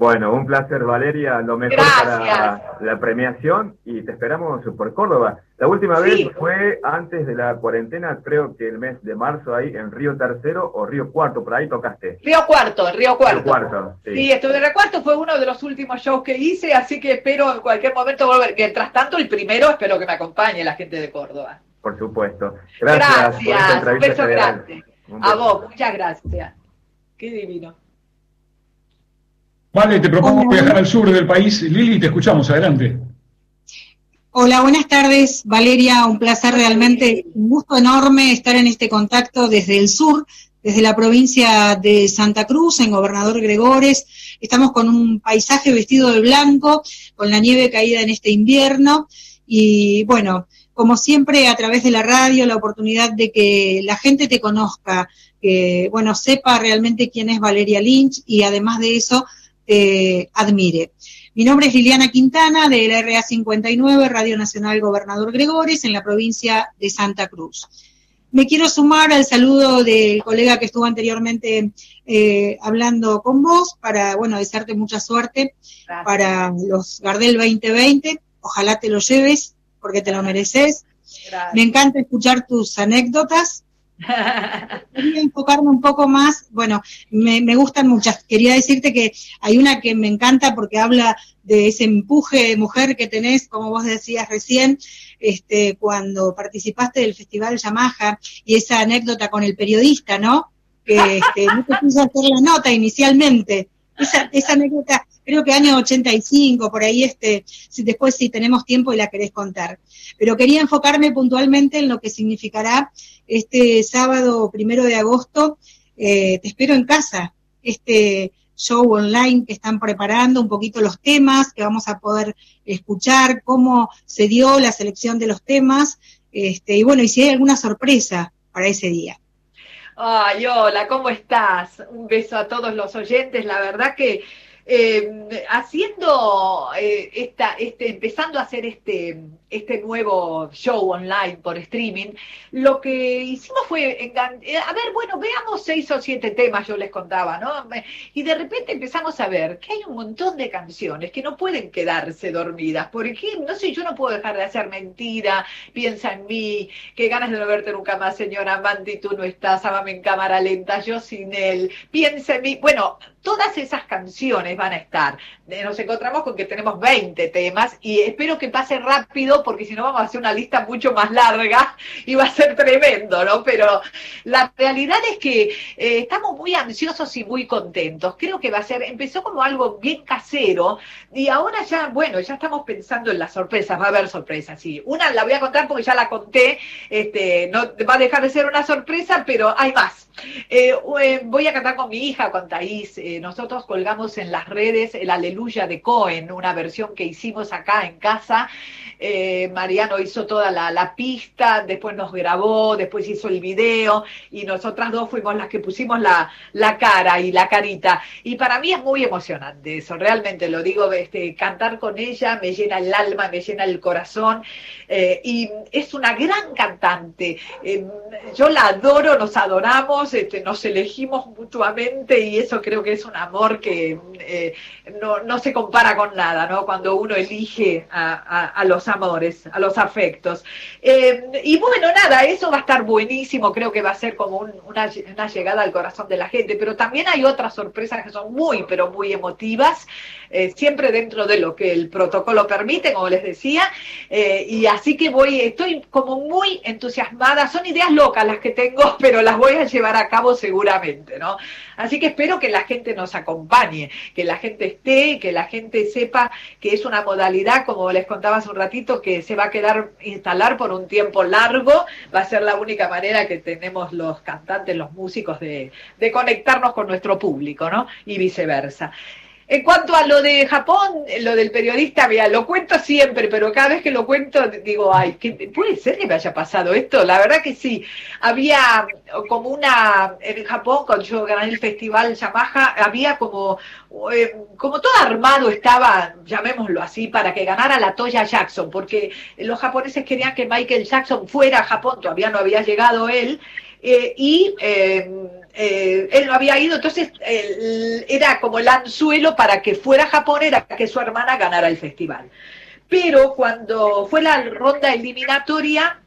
Bueno, un placer, Valeria. Lo mejor para la premiación y te esperamos por Córdoba. La última vez fue antes de la cuarentena, creo que el mes de marzo, ahí en Río Tercero o Río Cuarto, por ahí tocaste. Río Cuarto, Río Cuarto. Río Cuarto sí. sí, estuve en Río Cuarto, fue uno de los últimos shows que hice, así que espero en cualquier momento volver. Mientras tanto, el primero espero que me acompañe la gente de Córdoba. Por supuesto. Gracias. Gracias. un beso grande. A vos, muchas gracias. Qué divino. Vale, te propongo viajar al sur del país. Lili, te escuchamos, adelante. Hola, buenas tardes, Valeria. Un placer realmente, un gusto enorme estar en este contacto desde el sur, desde la provincia de Santa Cruz, en Gobernador Gregores. Estamos con un paisaje vestido de blanco, con la nieve caída en este invierno. Y bueno, como siempre, a través de la radio, la oportunidad de que la gente te conozca, que, bueno, sepa realmente quién es Valeria Lynch y además de eso, admire. Mi nombre es Liliana Quintana, de la RA 59, Radio Nacional Gobernador Gregores, en la provincia de Santa Cruz. Me quiero sumar al saludo del colega que estuvo anteriormente eh, hablando con vos para, bueno, desearte mucha suerte para los Gardel 2020. Ojalá te lo lleves porque te lo mereces. Me encanta escuchar tus anécdotas Quería enfocarme un poco más, bueno, me, gustan muchas. Quería decirte que hay una que me encanta porque habla de ese empuje de mujer que tenés, como vos decías recién, este, cuando participaste del Festival Yamaha y esa anécdota con el periodista, ¿no? Que este, no te puso hacer la nota inicialmente. Esa, esa anécdota, creo que año 85, por ahí, este, si después si tenemos tiempo y la querés contar. Pero quería enfocarme puntualmente en lo que significará este sábado primero de agosto, eh, te espero en casa, este show online que están preparando, un poquito los temas que vamos a poder escuchar, cómo se dio la selección de los temas, este, y bueno, y si hay alguna sorpresa para ese día. Ay, hola, ¿cómo estás? Un beso a todos los oyentes. La verdad que eh, haciendo eh, esta, este, empezando a hacer este, este nuevo show online por streaming, lo que hicimos fue, eh, a ver, bueno, veamos seis o siete temas, yo les contaba, ¿no? Y de repente empezamos a ver que hay un montón de canciones que no pueden quedarse dormidas. Por ejemplo, no sé, yo no puedo dejar de hacer mentira, piensa en mí, qué ganas de no verte nunca más, señora Manti, tú no estás, amame en cámara lenta, yo sin él, piensa en mí. Bueno, todas esas canciones van a estar. Nos encontramos con que tenemos 20 temas y espero que pase rápido porque si no vamos a hacer una lista mucho más larga y va a ser tremendo, ¿no? Pero la realidad es que eh, estamos muy ansiosos y muy contentos. Creo que va a ser, empezó como algo bien casero y ahora ya, bueno, ya estamos pensando en las sorpresas, va a haber sorpresas, sí. Una la voy a contar porque ya la conté, este, no va a dejar de ser una sorpresa, pero hay más. Eh, eh, voy a cantar con mi hija, con Thais. nosotros colgamos en las redes el Aleluya de Cohen, una versión que hicimos acá en casa. Eh, Mariano hizo toda la, pista, después nos grabó, después hizo el video y nosotras dos fuimos las que pusimos la, cara y la carita. Y para mí es muy emocionante eso, realmente lo digo, este, cantar con ella me llena el alma, me llena el corazón eh, y es una gran cantante. Eh, yo la adoro, nos adoramos, este, nos elegimos mutuamente y eso creo que es un amor que no, se compara con nada, ¿no? Cuando uno elige a los amores, a los afectos. Eh, y bueno, nada, eso va a estar buenísimo, creo que va a ser como una, llegada al corazón de la gente, pero también hay otras sorpresas que son muy, pero muy emotivas, eh, siempre dentro de lo que el protocolo permite, como les decía, eh, y así que voy, estoy como muy entusiasmada, son ideas locas las que tengo, pero las voy a llevar a cabo seguramente, ¿no? Así que espero que la gente nos acompañe, que la gente esté, que la gente sepa que es una modalidad, como les contaba hace un ratito, que se va a quedar instalar por un tiempo largo. Va a ser la única manera que tenemos los cantantes, los músicos de, de conectarnos con nuestro público, ¿no? Y viceversa. En cuanto a lo de Japón, lo del periodista, mira, lo cuento siempre, pero cada vez que lo cuento digo, ay, ¿puede ser que me haya pasado esto? La verdad que sí. Había como una, en Japón, cuando yo gané el festival Yamaha, había como, eh, como todo armado estaba, llamémoslo así, para que ganara la Toya Jackson, porque los japoneses querían que Michael Jackson fuera a Japón, todavía no había llegado él, eh, y eh, eh, él no había ido, entonces era como el anzuelo para que fuera a Japón, era que su hermana ganara el festival. Pero cuando fue la ronda eliminatoria,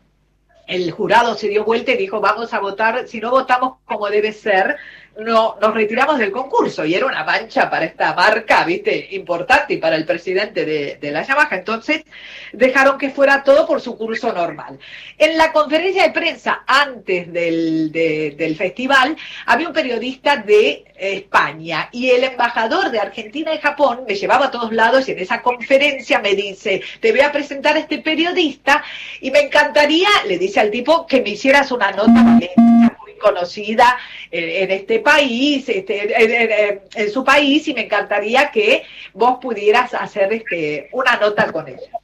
el jurado se dio vuelta y dijo, vamos a votar, si no votamos como debe ser, no, nos retiramos del concurso y era una mancha para esta marca, viste, importante y para el presidente de, la Yamaha. Entonces dejaron que fuera todo por su curso normal. En la conferencia de prensa antes del, del festival había un periodista de España y el embajador de Argentina y Japón me llevaba a todos lados y en esa conferencia me dice, te voy a presentar a este periodista y me encantaría, le dice al tipo, que me hicieras una nota conocida en, este país, este, en, su país, y me encantaría que vos pudieras hacer este, una nota con ella.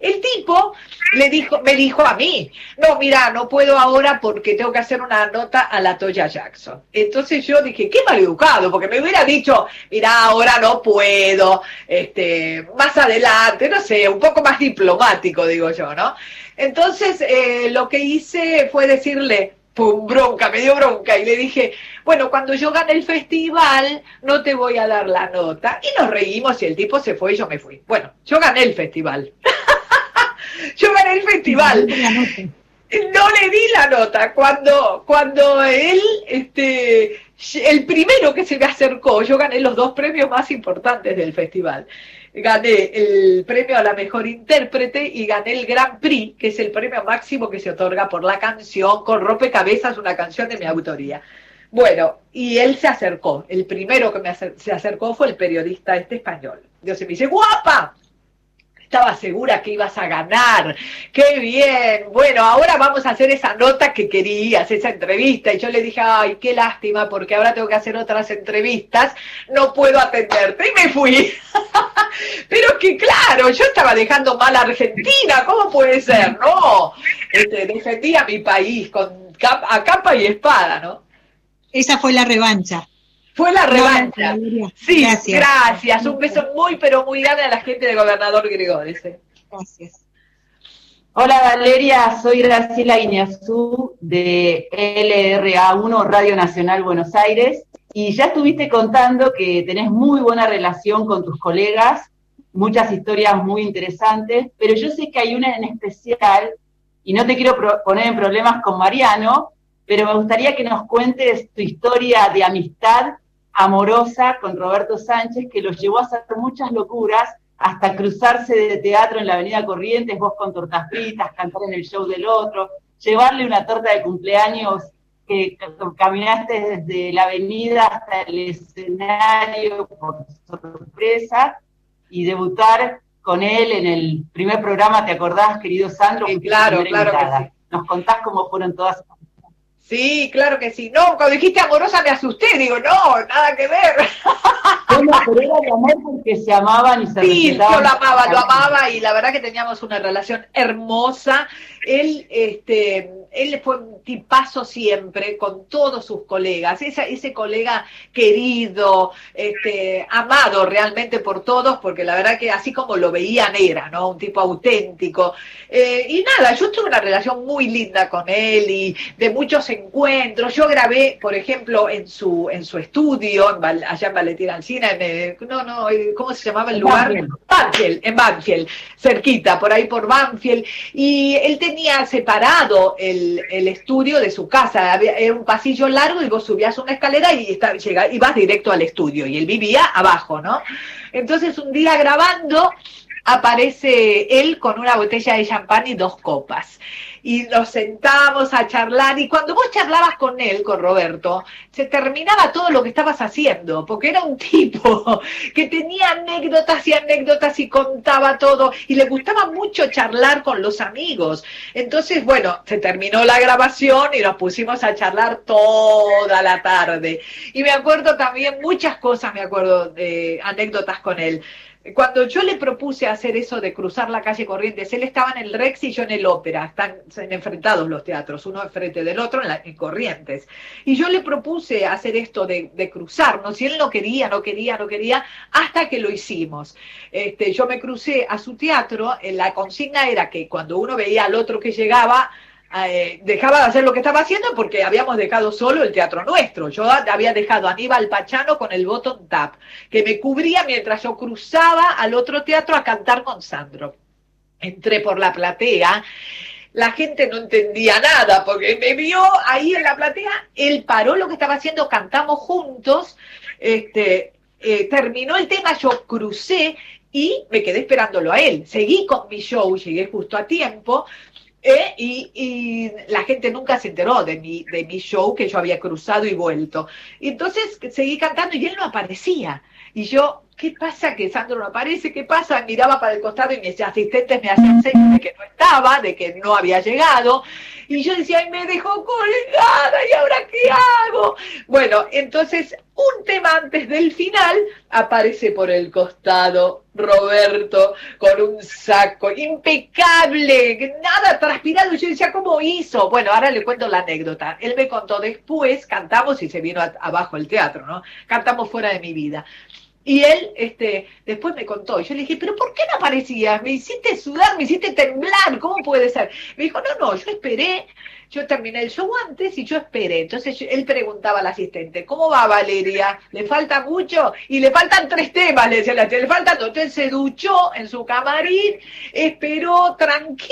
El tipo le dijo, me dijo a mí, no, mira, no puedo ahora porque tengo que hacer una nota a la Toya Jackson. Entonces yo dije, qué maleducado, porque me hubiera dicho, mira, ahora no puedo, este, más adelante, no sé, un poco más diplomático, digo yo, ¿no? Entonces eh, lo que hice fue decirle, pum, bronca, me dio bronca y le dije, bueno, cuando yo gane el festival no te voy a dar la nota. Y nos reímos y el tipo se fue y yo me fui. Bueno, yo gané el festival. yo gané el festival. No le di la nota. Cuando, cuando él, este, el primero que se me acercó, yo gané los dos premios más importantes del festival gané el premio a la mejor intérprete y gané el Grand Prix, que es el premio máximo que se otorga por la canción con Rompecabezas, una canción de mi autoría. Bueno, y él se acercó. El primero que me se acercó fue el periodista este español. Dios me dice, guapa, estaba segura que ibas a ganar. Qué bien. Bueno, ahora vamos a hacer esa nota que querías, esa entrevista. Y yo le dije, ay, qué lástima, porque ahora tengo que hacer otras entrevistas, no puedo atenderte. Y me fui. Pero que claro, yo estaba dejando mal a Argentina, ¿cómo puede ser? No, este, defendí a mi país con a capa y espada, ¿no? Esa fue la revancha. Fue la revancha. sí, gracias. Un beso muy, pero muy grande a la gente de Gobernador Gregores. Gracias. Hola Valeria, soy Graciela Iñazú de LRA1 Radio Nacional Buenos Aires y ya estuviste contando que tenés muy buena relación con tus colegas, muchas historias muy interesantes, pero yo sé que hay una en especial y no te quiero poner en problemas con Mariano, pero me gustaría que nos cuentes tu historia de amistad amorosa con Roberto Sánchez que los llevó a hacer muchas locuras hasta cruzarse de teatro en la Avenida Corrientes, vos con tortas fritas, cantar en el show del otro, llevarle una torta de cumpleaños que caminaste desde la avenida hasta el escenario por sorpresa y debutar con él en el primer programa, ¿te acordás, querido Sandro? claro, claro que sí. Nos contás cómo fueron todas Sí, claro que sí. No, cuando dijiste amorosa me asusté, digo, no, nada que ver. Bueno, pero era de amor porque se amaban y se Sí, yo lo amaba, lo amaba y la verdad que teníamos una relación hermosa. Él, este, él fue un tipazo siempre con todos sus colegas, ese, ese colega querido, este, amado realmente por todos, porque la verdad que así como lo veían era, ¿no? Un tipo auténtico. Eh, y nada, yo tuve una relación muy linda con él y de muchos encuentros. Yo grabé, por ejemplo, en su, en su estudio, allá en Valentina Alcina, en, no, no, ¿cómo se llamaba el lugar? Banfield, en Banfield, cerquita, por ahí por Banfield. Y él tenía separado el, el estudio de su casa. Había, era un pasillo largo y vos subías una escalera y está, llega, ibas directo al estudio. Y él vivía abajo, ¿no? Entonces un día grabando aparece él con una botella de champán y dos copas y nos sentamos a charlar y cuando vos charlabas con él, con Roberto, se terminaba todo lo que estabas haciendo, porque era un tipo que tenía anécdotas y anécdotas y contaba todo y le gustaba mucho charlar con los amigos. Entonces, bueno, se terminó la grabación y nos pusimos a charlar toda la tarde. Y me acuerdo también muchas cosas, me acuerdo anécdotas con él. Cuando yo le propuse hacer eso de cruzar la calle Corrientes, él estaba en el Rex y yo en el Ópera, están enfrentados los teatros, uno enfrente del otro en, la, Corrientes. Y yo le propuse hacer esto de, cruzarnos y él no quería, no quería, no quería, hasta que lo hicimos. Este, yo me crucé a su teatro, la consigna era que cuando uno veía al otro que llegaba, eh, dejaba de hacer lo que estaba haciendo porque habíamos dejado solo el teatro nuestro. Yo había dejado a Aníbal Pachano con el botón tap, que me cubría mientras yo cruzaba al otro teatro a cantar con Sandro. Entré por la platea. La gente no entendía nada porque me vio ahí en la platea. Él paró lo que estaba haciendo, cantamos juntos. Este, eh, terminó el tema, yo crucé y me quedé esperándolo a él. Seguí con mi show, llegué justo a tiempo, eh, y, la gente nunca se enteró de mi, de mi show que yo había cruzado y vuelto. Y entonces seguí cantando y él no aparecía. Y yo, ¿qué pasa que Sandro no aparece? ¿Qué pasa? Miraba para el costado y mis asistentes me hacían señas de que no estaba, de que no había llegado. Y yo decía, ay, me dejó colgada, ¿y ahora qué hago? Bueno, entonces, un tema antes del final aparece por el costado Roberto con un saco impecable, nada transpirado. Yo decía, ¿cómo hizo? Bueno, ahora le cuento la anécdota. Él me contó después, cantamos y se vino abajo el teatro, ¿no? Cantamos fuera de mi vida. Y él este, después me contó, yo le dije, pero ¿por qué no aparecías? Me hiciste sudar, me hiciste temblar, ¿cómo puede ser? Me dijo, no, no, yo esperé yo terminé el show antes y yo esperé. Entonces él preguntaba al asistente, ¿cómo va Valeria? ¿Le falta mucho? Y le faltan tres temas, le decía la le faltan dos. Entonces se duchó en su camarín, esperó tranquilo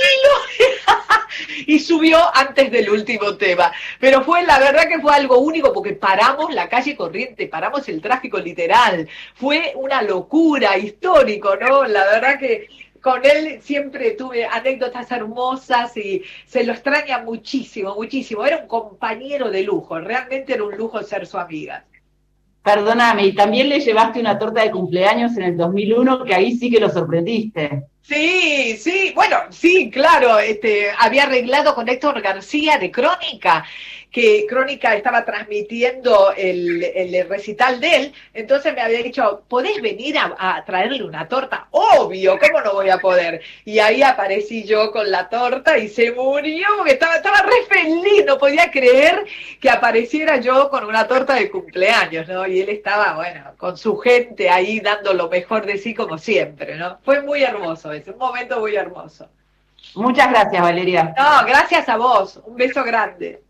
y subió antes del último tema. Pero fue, la verdad que fue algo único porque paramos la calle corriente, paramos el tráfico literal. Fue una locura histórico, ¿no? La verdad que con él siempre tuve anécdotas hermosas y se lo extraña muchísimo, muchísimo. Era un compañero de lujo, realmente era un lujo ser su amiga. Perdóname, y también le llevaste una torta de cumpleaños en el 2001, que ahí sí que lo sorprendiste. Sí, sí, bueno, sí, claro, este, había arreglado con Héctor García de Crónica que Crónica estaba transmitiendo el, el recital de él, entonces me había dicho, ¿podés venir a, traerle una torta? Obvio, ¿cómo no voy a poder? Y ahí aparecí yo con la torta y se murió, porque estaba, estaba re feliz, no podía creer que apareciera yo con una torta de cumpleaños, ¿no? Y él estaba, bueno, con su gente ahí dando lo mejor de sí como siempre, ¿no? Fue muy hermoso ese, un momento muy hermoso. Muchas gracias, Valeria. No, gracias a vos. Un beso grande.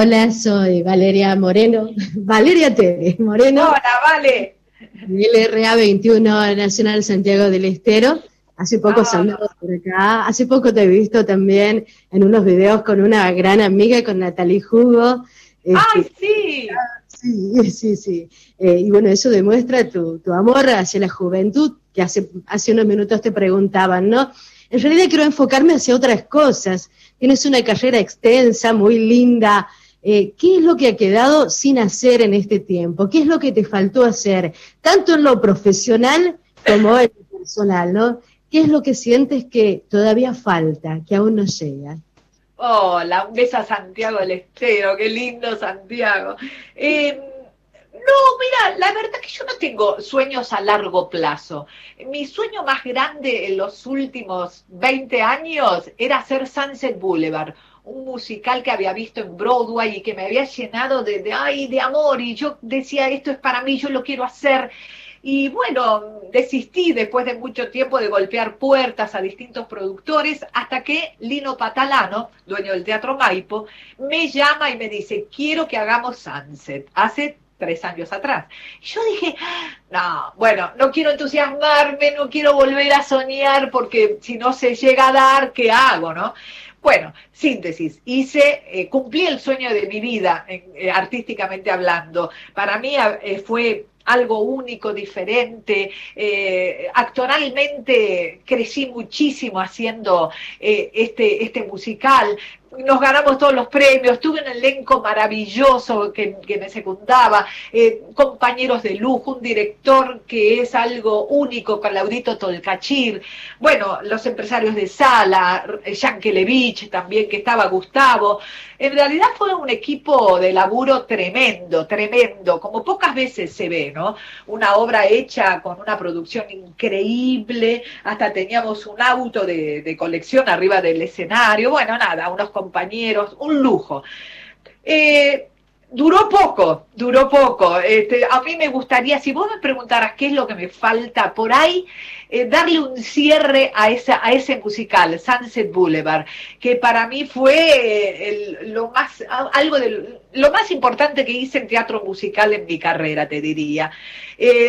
Hola, soy Valeria Moreno. Valeria Tere Moreno. Hola, Vale. LRA 21 Nacional Santiago del Estero. Hace poco ah. por acá. Hace poco te he visto también en unos videos con una gran amiga, con Natalie Hugo. ¡Ay, este, sí! Sí, sí, sí. Eh, y bueno, eso demuestra tu, tu, amor hacia la juventud, que hace, hace unos minutos te preguntaban, ¿no? En realidad quiero enfocarme hacia otras cosas. Tienes una carrera extensa, muy linda. Eh, ¿Qué es lo que ha quedado sin hacer en este tiempo? ¿Qué es lo que te faltó hacer, tanto en lo profesional como en lo personal, ¿no? ¿Qué es lo que sientes que todavía falta, que aún no llega? Hola, un beso Santiago del Estero, qué lindo Santiago. Eh, no, mira, la verdad que yo no tengo sueños a largo plazo. Mi sueño más grande en los últimos 20 años era hacer Sunset Boulevard, un musical que había visto en Broadway y que me había llenado de, de, ay, de amor y yo decía, esto es para mí, yo lo quiero hacer. Y bueno, desistí después de mucho tiempo de golpear puertas a distintos productores hasta que Lino Patalano, dueño del Teatro Maipo, me llama y me dice, quiero que hagamos Sunset. Hace tres años atrás. Y yo dije, no, bueno, no quiero entusiasmarme, no quiero volver a soñar porque si no se llega a dar, ¿qué hago, no? Bueno, síntesis, hice, eh, cumplí el sueño de mi vida, eh, artísticamente hablando. Para mí eh, fue algo único, diferente. actoralmente crecí muchísimo haciendo este, este musical nos ganamos todos los premios, tuve un elenco maravilloso que, me secundaba, eh, compañeros de lujo, un director que es algo único, Claudito Tolcachir, bueno, los empresarios de sala, Yankelevich también, que estaba Gustavo. En realidad fue un equipo de laburo tremendo, tremendo, como pocas veces se ve, ¿no? Una obra hecha con una producción increíble, hasta teníamos un auto de, de colección arriba del escenario, bueno, nada, unos compañeros, un lujo. Eh, duró poco, duró poco. Este, a mí me gustaría, si vos me preguntaras qué es lo que me falta por ahí, eh, darle un cierre a, ese musical, Sunset Boulevard, que para mí fue eh, lo más, algo de lo más importante que hice en teatro musical en mi carrera, te diría.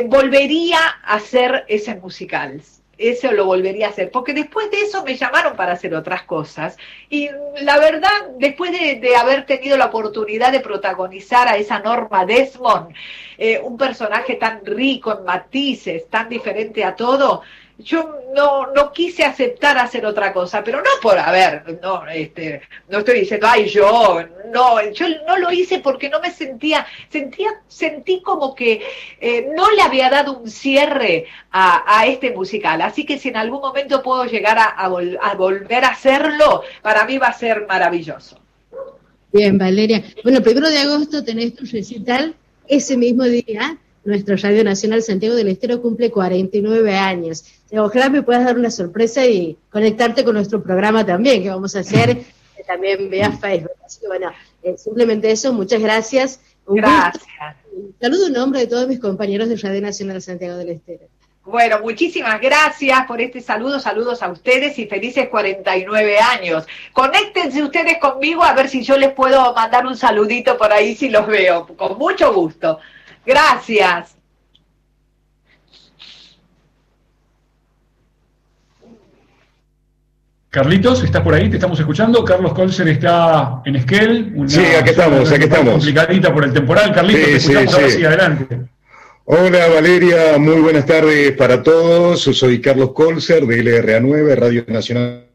volvería a hacer ese musical eso lo volvería a hacer, porque después de eso me llamaron para hacer otras cosas. Y la verdad, después de, haber tenido la oportunidad de protagonizar a esa Norma Desmond, eh, un personaje tan rico en matices, tan diferente a todo, yo no, no quise aceptar hacer otra cosa, pero no por haber, no, este, no estoy diciendo, ay, yo, no, yo no lo hice porque no me sentía, sentía, sentí como que eh, no le había dado un cierre a, a, este musical, así que si en algún momento puedo llegar a, a, a volver a hacerlo, para mí va a ser maravilloso. Bien, Valeria. Bueno, primero de agosto tenés tu recital ese mismo día nuestro Radio Nacional Santiago del Estero cumple 49 años. Ojalá me puedas dar una sorpresa y conectarte con nuestro programa también, que vamos a hacer también vía Facebook. Así que bueno, eh, simplemente eso, muchas gracias. gracias. saludo en nombre de todos mis compañeros de Radio Nacional Santiago del Estero. Bueno, muchísimas gracias por este saludo, saludos a ustedes y felices 49 años. Conéctense ustedes conmigo a ver si yo les puedo mandar un saludito por ahí si los veo, con mucho gusto. Gracias. Carlitos, ¿estás por ahí? ¿Te estamos escuchando? Carlos Colser está en Esquel. sí, aquí estamos, aquí estamos. Complicadita por el temporal. Carlitos, te escuchamos ahora sí, adelante. Hola Valeria, muy buenas tardes para todos. Soy Carlos Colser de LRA9, Radio Nacional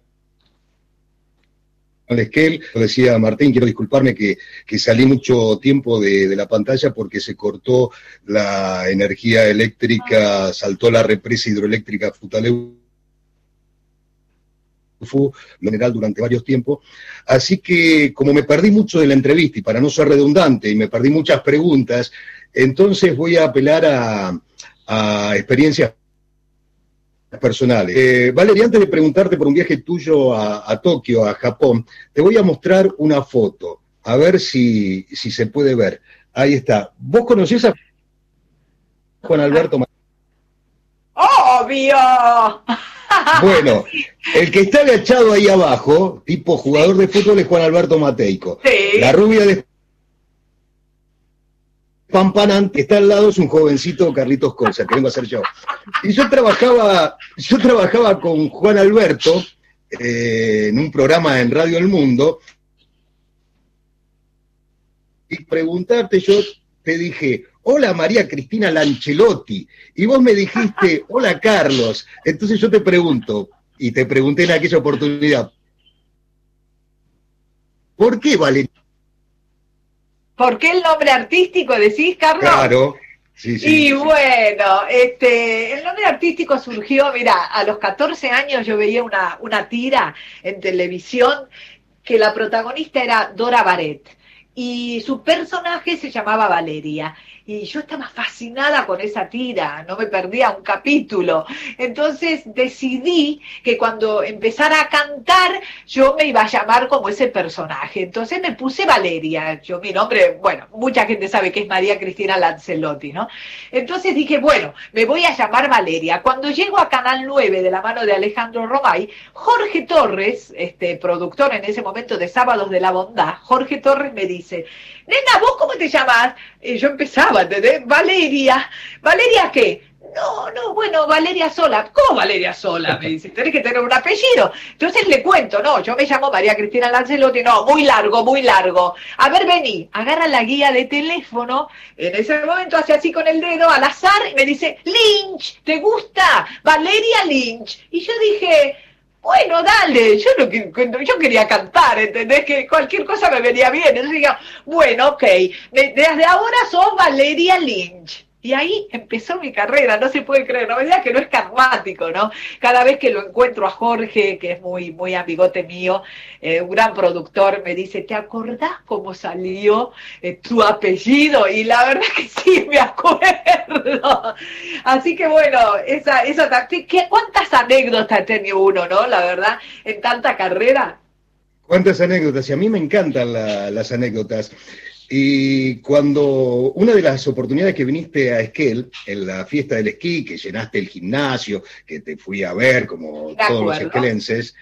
Esquel. Lo decía Martín, quiero disculparme que, salí mucho tiempo de, la pantalla porque se cortó la energía eléctrica, saltó la represa hidroeléctrica Futaleu general durante varios tiempos. Así que como me perdí mucho de la entrevista y para no ser redundante y me perdí muchas preguntas, entonces voy a apelar a, experiencias personales. Eh, Valeria, antes de preguntarte por un viaje tuyo a, Tokio, a Japón, te voy a mostrar una foto, a ver si, si se puede ver. Ahí está. ¿Vos conocés a Juan Alberto? ¡Obvio! Bueno, el que está agachado ahí abajo, tipo jugador de fútbol, es Juan Alberto Mateico. La rubia de Pampanan, que está al lado, es un jovencito Carlitos Colza, que vengo a ser yo. Y yo trabajaba, yo trabajaba con Juan Alberto eh, en un programa en Radio El Mundo. Y preguntarte, yo te dije, hola María Cristina Lancelotti, y vos me dijiste, hola Carlos. Entonces yo te pregunto, y te pregunté en aquella oportunidad, ¿por qué Valeria? ¿Por qué el nombre artístico decís, Carlos? Claro. Sí, sí, y bueno, este, el nombre artístico surgió, mira, a los 14 años yo veía una, una tira en televisión que la protagonista era Dora Baret y su personaje se llamaba Valeria y yo estaba fascinada con esa tira, no me perdía un capítulo. Entonces decidí que cuando empezara a cantar yo me iba a llamar como ese personaje. Entonces me puse Valeria, yo mi nombre, bueno, mucha gente sabe que es María Cristina Lancelotti, ¿no? Entonces dije, bueno, me voy a llamar Valeria. Cuando llego a Canal 9 de la mano de Alejandro Romay, Jorge Torres, este productor en ese momento de Sábados de la Bondad, Jorge Torres me dice, nena, ¿vos cómo te llamas? Y yo empezaba, ¿entendés? Valeria. ¿Valeria qué? No, no, bueno, Valeria Sola. ¿Cómo Valeria Sola? Me dice, tenés que tener un apellido. Entonces le cuento, no, yo me llamo María Cristina Lancelotti, no, muy largo, muy largo. A ver, vení, agarra la guía de teléfono, en ese momento hace así con el dedo, al azar, y me dice, Lynch, ¿te gusta? Valeria Lynch. Y yo dije, bueno, dale, yo, no, yo quería cantar, ¿entendés? Que cualquier cosa me venía bien. Entonces digo, bueno, ok, desde ahora sos Valeria Lynch. Y ahí empezó mi carrera, no se puede creer, no me digas que no es karmático, ¿no? Cada vez que lo encuentro a Jorge, que es muy, muy amigote mío, eh, un gran productor, me dice, ¿te acordás cómo salió eh, tu apellido? Y la verdad que sí, me acuerdo. Así que bueno, esa, esa ¿qué, ¿cuántas anécdotas tenido uno, no? La verdad, en tanta carrera. ¿Cuántas anécdotas? Y a mí me encantan las anécdotas. Y cuando una de las oportunidades que viniste a Esquel, en la fiesta del esquí, que llenaste el gimnasio, que te fui a ver como todos los esquelenses,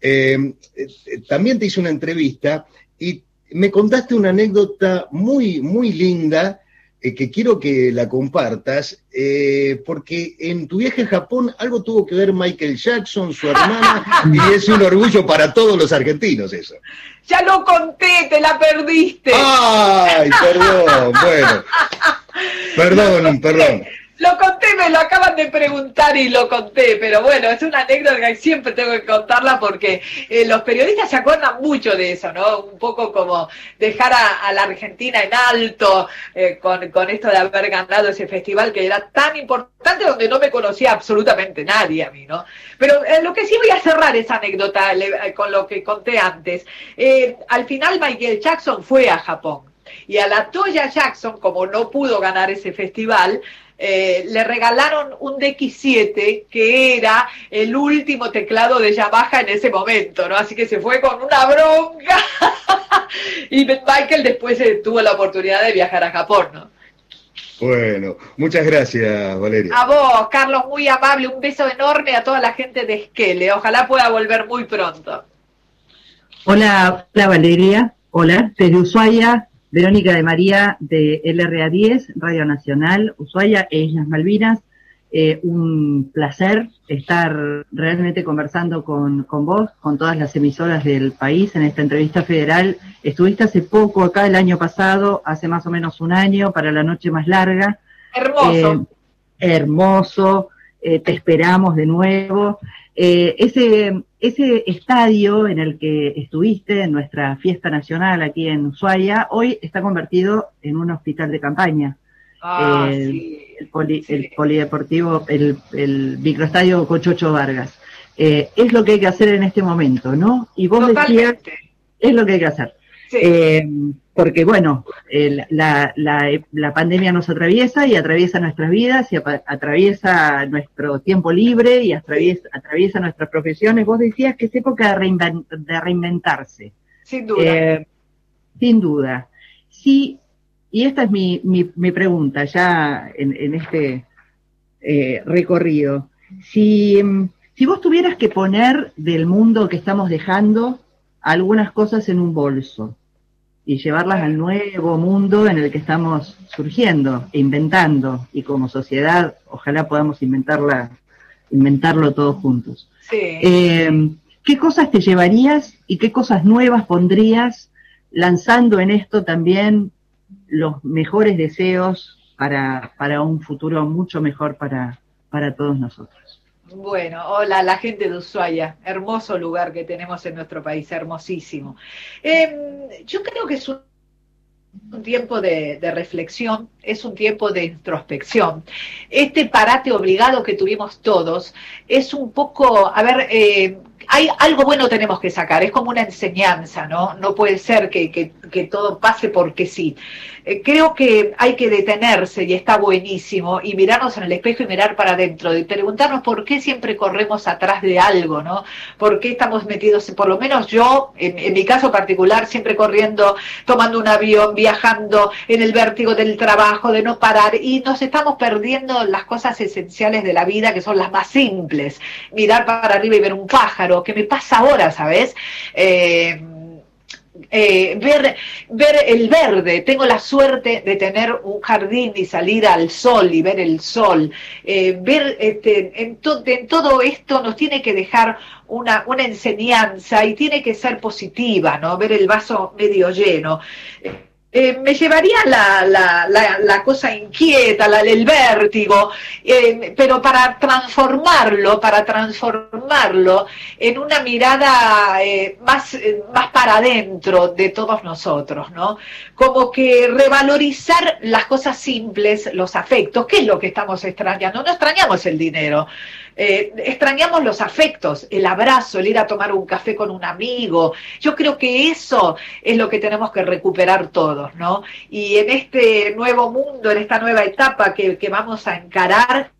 eh, eh, también te hice una entrevista y me contaste una anécdota muy, muy linda eh, que quiero que la compartas, eh, porque en tu viaje a Japón algo tuvo que ver Michael Jackson, su hermana, y es un orgullo para todos los argentinos eso. Ya lo conté, te la perdiste. Ay, perdón, bueno. Perdón, perdón. Lo conté, me lo acaban de preguntar y lo conté, pero bueno, es una anécdota que siempre tengo que contarla porque eh, los periodistas se acuerdan mucho de eso, ¿no? Un poco como dejar a, la Argentina en alto eh, con, esto de haber ganado ese festival que era tan importante donde no me conocía absolutamente nadie a mí, ¿no? Pero eh, lo que sí voy a cerrar esa anécdota con lo que conté antes. al final Michael Jackson fue a Japón y a la Toya Jackson, como no pudo ganar ese festival, eh, le regalaron un DX7 que era el último teclado de Yamaha en ese momento, ¿no? Así que se fue con una bronca y Michael después eh, tuvo la oportunidad de viajar a Japón, ¿no? Bueno, muchas gracias, Valeria. A vos, Carlos, muy amable. Un beso enorme a toda la gente de Esquele. Ojalá pueda volver muy pronto. Hola, hola Valeria. Hola, desde Ushuaia, Verónica de María de LRA10, Radio Nacional, Ushuaia e Islas Malvinas. Eh, un placer estar realmente conversando con, con, vos, con todas las emisoras del país en esta entrevista federal. Estuviste hace poco acá, el año pasado, hace más o menos un año, para la noche más larga. Hermoso. Eh, hermoso, eh, te esperamos de nuevo. ese, ese estadio en el que estuviste en nuestra fiesta nacional aquí en Ushuaia, hoy está convertido en un hospital de campaña. Ah, el, polideportivo, el, el microestadio Cochocho Vargas. eh, es lo que hay que hacer en este momento, ¿no? Y vos decías, es lo que hay que hacer. Eh, porque bueno, la, la, pandemia nos atraviesa y atraviesa nuestras vidas y atraviesa nuestro tiempo libre y atraviesa, atraviesa nuestras profesiones. Vos decías que es época de, reinventarse. Sin duda. Eh, sin duda. Sí, y esta es mi, mi, pregunta ya en, este eh, recorrido. Si, si vos tuvieras que poner del mundo que estamos dejando algunas cosas en un bolso, y llevarlas al nuevo mundo en el que estamos surgiendo e inventando y como sociedad ojalá podamos inventarla, inventarlo todos juntos. Eh, ¿Qué cosas te llevarías y qué cosas nuevas pondrías lanzando en esto también los mejores deseos para, para un futuro mucho mejor para, para todos nosotros? Bueno, hola, la gente de Ushuaia, hermoso lugar que tenemos en nuestro país, hermosísimo. Em, yo creo que es un, tiempo de, reflexión, es un tiempo de introspección. Este parate obligado que tuvimos todos es un poco, a ver, eh, hay algo bueno tenemos que sacar, es como una enseñanza, ¿no? No puede ser que, que, todo pase porque sí. Eh, creo que hay que detenerse y está buenísimo y mirarnos en el espejo y mirar para adentro y preguntarnos por qué siempre corremos atrás de algo, ¿no? ¿Por qué estamos metidos, por lo menos yo, en, en mi caso particular, siempre corriendo, tomando un avión, viajando en el vértigo del trabajo, de no parar y nos estamos perdiendo las cosas esenciales de la vida que son las más simples. Mirar para arriba y ver un pájaro que me pasa ahora, ¿sabes? Eh, eh, ver, ver el verde. Tengo la suerte de tener un jardín y salir al sol y ver el sol. Eh, ver este, en, todo esto nos tiene que dejar una, una, enseñanza y tiene que ser positiva, ¿no? Ver el vaso medio lleno. Me llevaría la, la, la, cosa inquieta, la, el vértigo, eh, pero para transformarlo, para transformarlo en una mirada eh, más, más para adentro de todos nosotros, ¿no? Como que revalorizar las cosas simples, los afectos, ¿qué es lo que estamos extrañando? No extrañamos el dinero, eh, extrañamos los afectos, el abrazo, el ir a tomar un café con un amigo. Yo creo que eso es lo que tenemos que recuperar todos, ¿no? Y en este nuevo mundo, en esta nueva etapa que, vamos a encarar,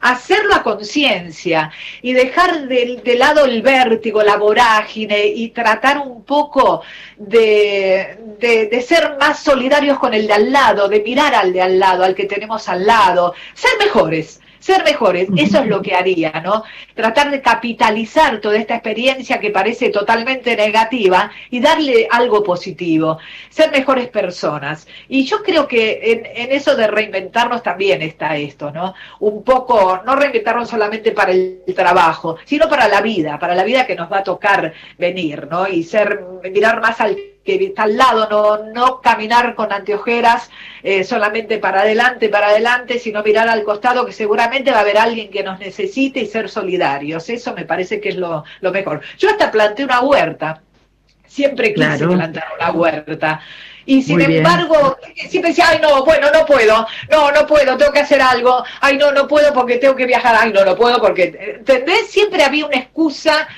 hacerlo a conciencia y dejar de, lado el vértigo, la vorágine y tratar un poco de, de, ser más solidarios con el de al lado, de mirar al de al lado, al que tenemos al lado, ser mejores, ser mejores, eso es lo que haría, ¿no? Tratar de capitalizar toda esta experiencia que parece totalmente negativa y darle algo positivo, ser mejores personas. Y yo creo que en, eso de reinventarnos también está esto, ¿no? Un poco, no reinventarnos solamente para el trabajo, sino para la vida, para la vida que nos va a tocar venir, ¿no? Y ser, mirar más al que está al lado, no, no caminar con anteojeras eh, solamente para adelante, para adelante, sino mirar al costado que seguramente va a haber alguien que nos necesite y ser solidarios. Eso me parece que es lo, mejor. Yo hasta planté una huerta, siempre quise plantar una huerta. Y sin embargo, siempre decía, ay no, bueno, no puedo, no, no puedo, tengo que hacer algo, ay no, no puedo porque tengo que viajar, ay no, no puedo porque, ¿entendés? Siempre había una excusa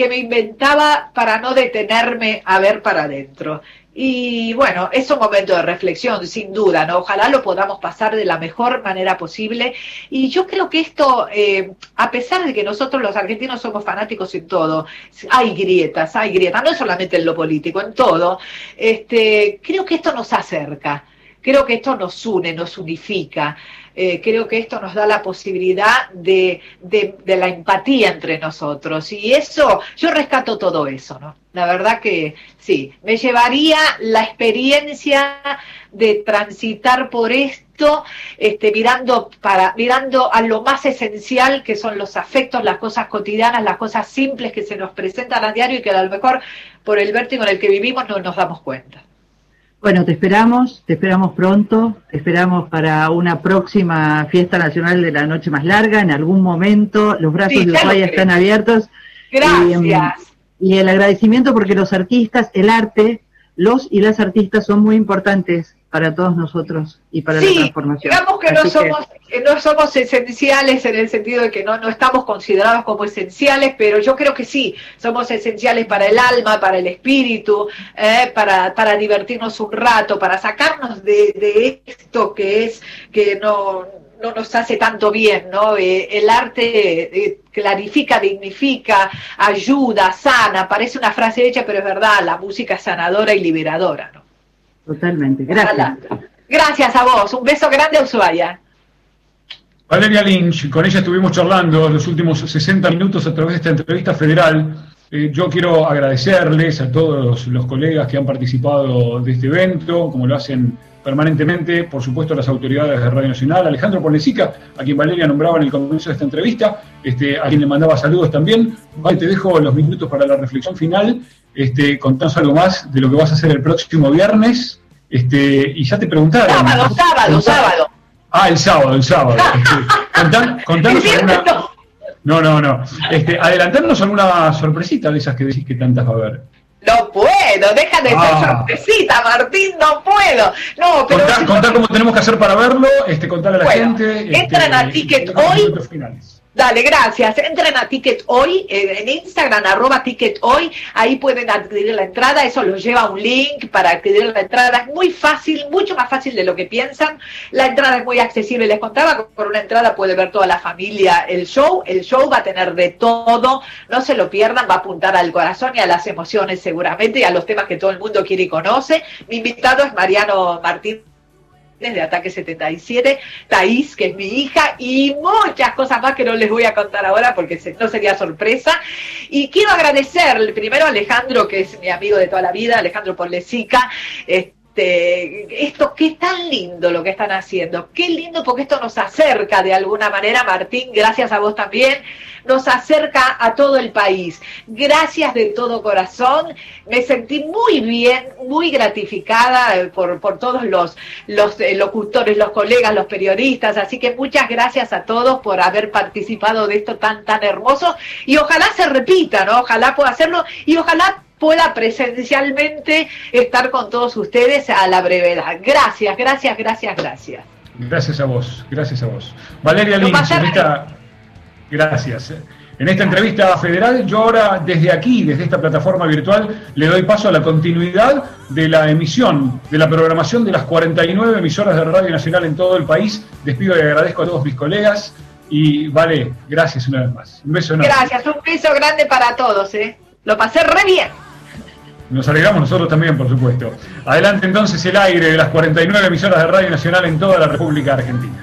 que me inventaba para no detenerme a ver para adentro. Y bueno, es un momento de reflexión, sin duda, ¿no? Ojalá lo podamos pasar de la mejor manera posible. Y yo creo que esto, eh, a pesar de que nosotros los argentinos somos fanáticos en todo, hay grietas, hay grietas, no solamente en lo político, en todo, este, creo que esto nos acerca. Creo que esto nos une, nos unifica. Eh, creo que esto nos da la posibilidad de, de, la empatía entre nosotros. Y eso, yo rescato todo eso, ¿no? La verdad que sí, me llevaría la experiencia de transitar por esto, este, mirando, para, mirando a lo más esencial que son los afectos, las cosas cotidianas, las cosas simples que se nos presentan a diario y que a lo mejor por el vértigo en el que vivimos no nos damos cuenta. Bueno, te esperamos, te esperamos pronto, te esperamos para una próxima fiesta nacional de la noche más larga, en algún momento, los brazos de Ushuaia están abiertos. Gracias. Y, el agradecimiento porque los artistas, el arte, los y las artistas son muy importantes para todos nosotros y para la transformación. Digamos que no somos, no somos esenciales en el sentido de que no, no estamos considerados como esenciales, pero yo creo que sí, somos esenciales para el alma, para el espíritu, eh, para, para divertirnos un rato, para sacarnos de, de esto que es que no no nos hace tanto bien, ¿no? Eh, el arte eh, clarifica, dignifica, ayuda, sana, parece una frase hecha, pero es verdad, la música es sanadora y liberadora, ¿no? Totalmente, gracias. Gracias a vos, un beso grande a Ushuaia. Valeria Lynch, con ella estuvimos charlando los últimos 60 minutos a través de esta entrevista federal. Eh, yo quiero agradecerles a todos los colegas que han participado de este evento, como lo hacen permanentemente, por supuesto, las autoridades de Radio Nacional, Alejandro Ponesica, a quien Valeria nombraba en el comienzo de esta entrevista, este, a quien le mandaba saludos también. Vale, te dejo los minutos para la reflexión final, este, contanos algo más de lo que vas a hacer el próximo viernes, este, y ya te preguntaron. Sábado, sábado, sábado. Ah, el sábado, el sábado. Este, contanos alguna... No, no, no. Este, adelantarnos alguna sorpresita de esas que decís que tantas va a haber. No puedo, deja de ser ah. sorpresita, Martín, no puedo. No, pero contá, cómo tenemos que hacer para verlo, este, contarle a la gente. Entran a este, Ticket hoy. Dale, gracias. Entren a Ticket Hoy, eh, en Instagram, arroba Ticket Hoy, ahí pueden adquirir la entrada, eso los lleva a un link para adquirir la entrada. Es muy fácil, mucho más fácil de lo que piensan. La entrada es muy accesible, les contaba que por una entrada puede ver toda la familia el show. El show va a tener de todo, no se lo pierdan, va a apuntar al corazón y a las emociones seguramente y a los temas que todo el mundo quiere y conoce. Mi invitado es Mariano Martín de Ataque 77, Thaís, que es mi hija, y muchas cosas más que no les voy a contar ahora porque no sería sorpresa. Y quiero agradecer primero a Alejandro, que es mi amigo de toda la vida, Alejandro Porlesica, este, esto, qué tan lindo lo que están haciendo, qué lindo porque esto nos acerca de alguna manera, Martín, gracias a vos también, nos acerca a todo el país. Gracias de todo corazón, me sentí muy bien, muy gratificada eh, por, por todos los, los eh, locutores, los colegas, los periodistas, así que muchas gracias a todos por haber participado de esto tan, tan hermoso y ojalá se repita, ¿no? Ojalá pueda hacerlo y ojalá pueda presencialmente estar con todos ustedes a la brevedad. Gracias, gracias, gracias, gracias. Gracias a vos, gracias a vos. Valeria Lynch, en esta... Gracias. En esta entrevista federal, yo ahora desde aquí, desde esta plataforma virtual, le doy paso a la continuidad de la emisión, de la programación de las 49 emisoras de Radio Nacional en todo el país. Despido y agradezco a todos mis colegas. Y vale, gracias una vez más. Un beso enorme. Gracias, un beso grande para todos. ¿eh? Lo pasé re bien. Nos alegramos nosotros también, por supuesto. Adelante entonces el aire de las 49 emisoras de Radio Nacional en toda la República Argentina.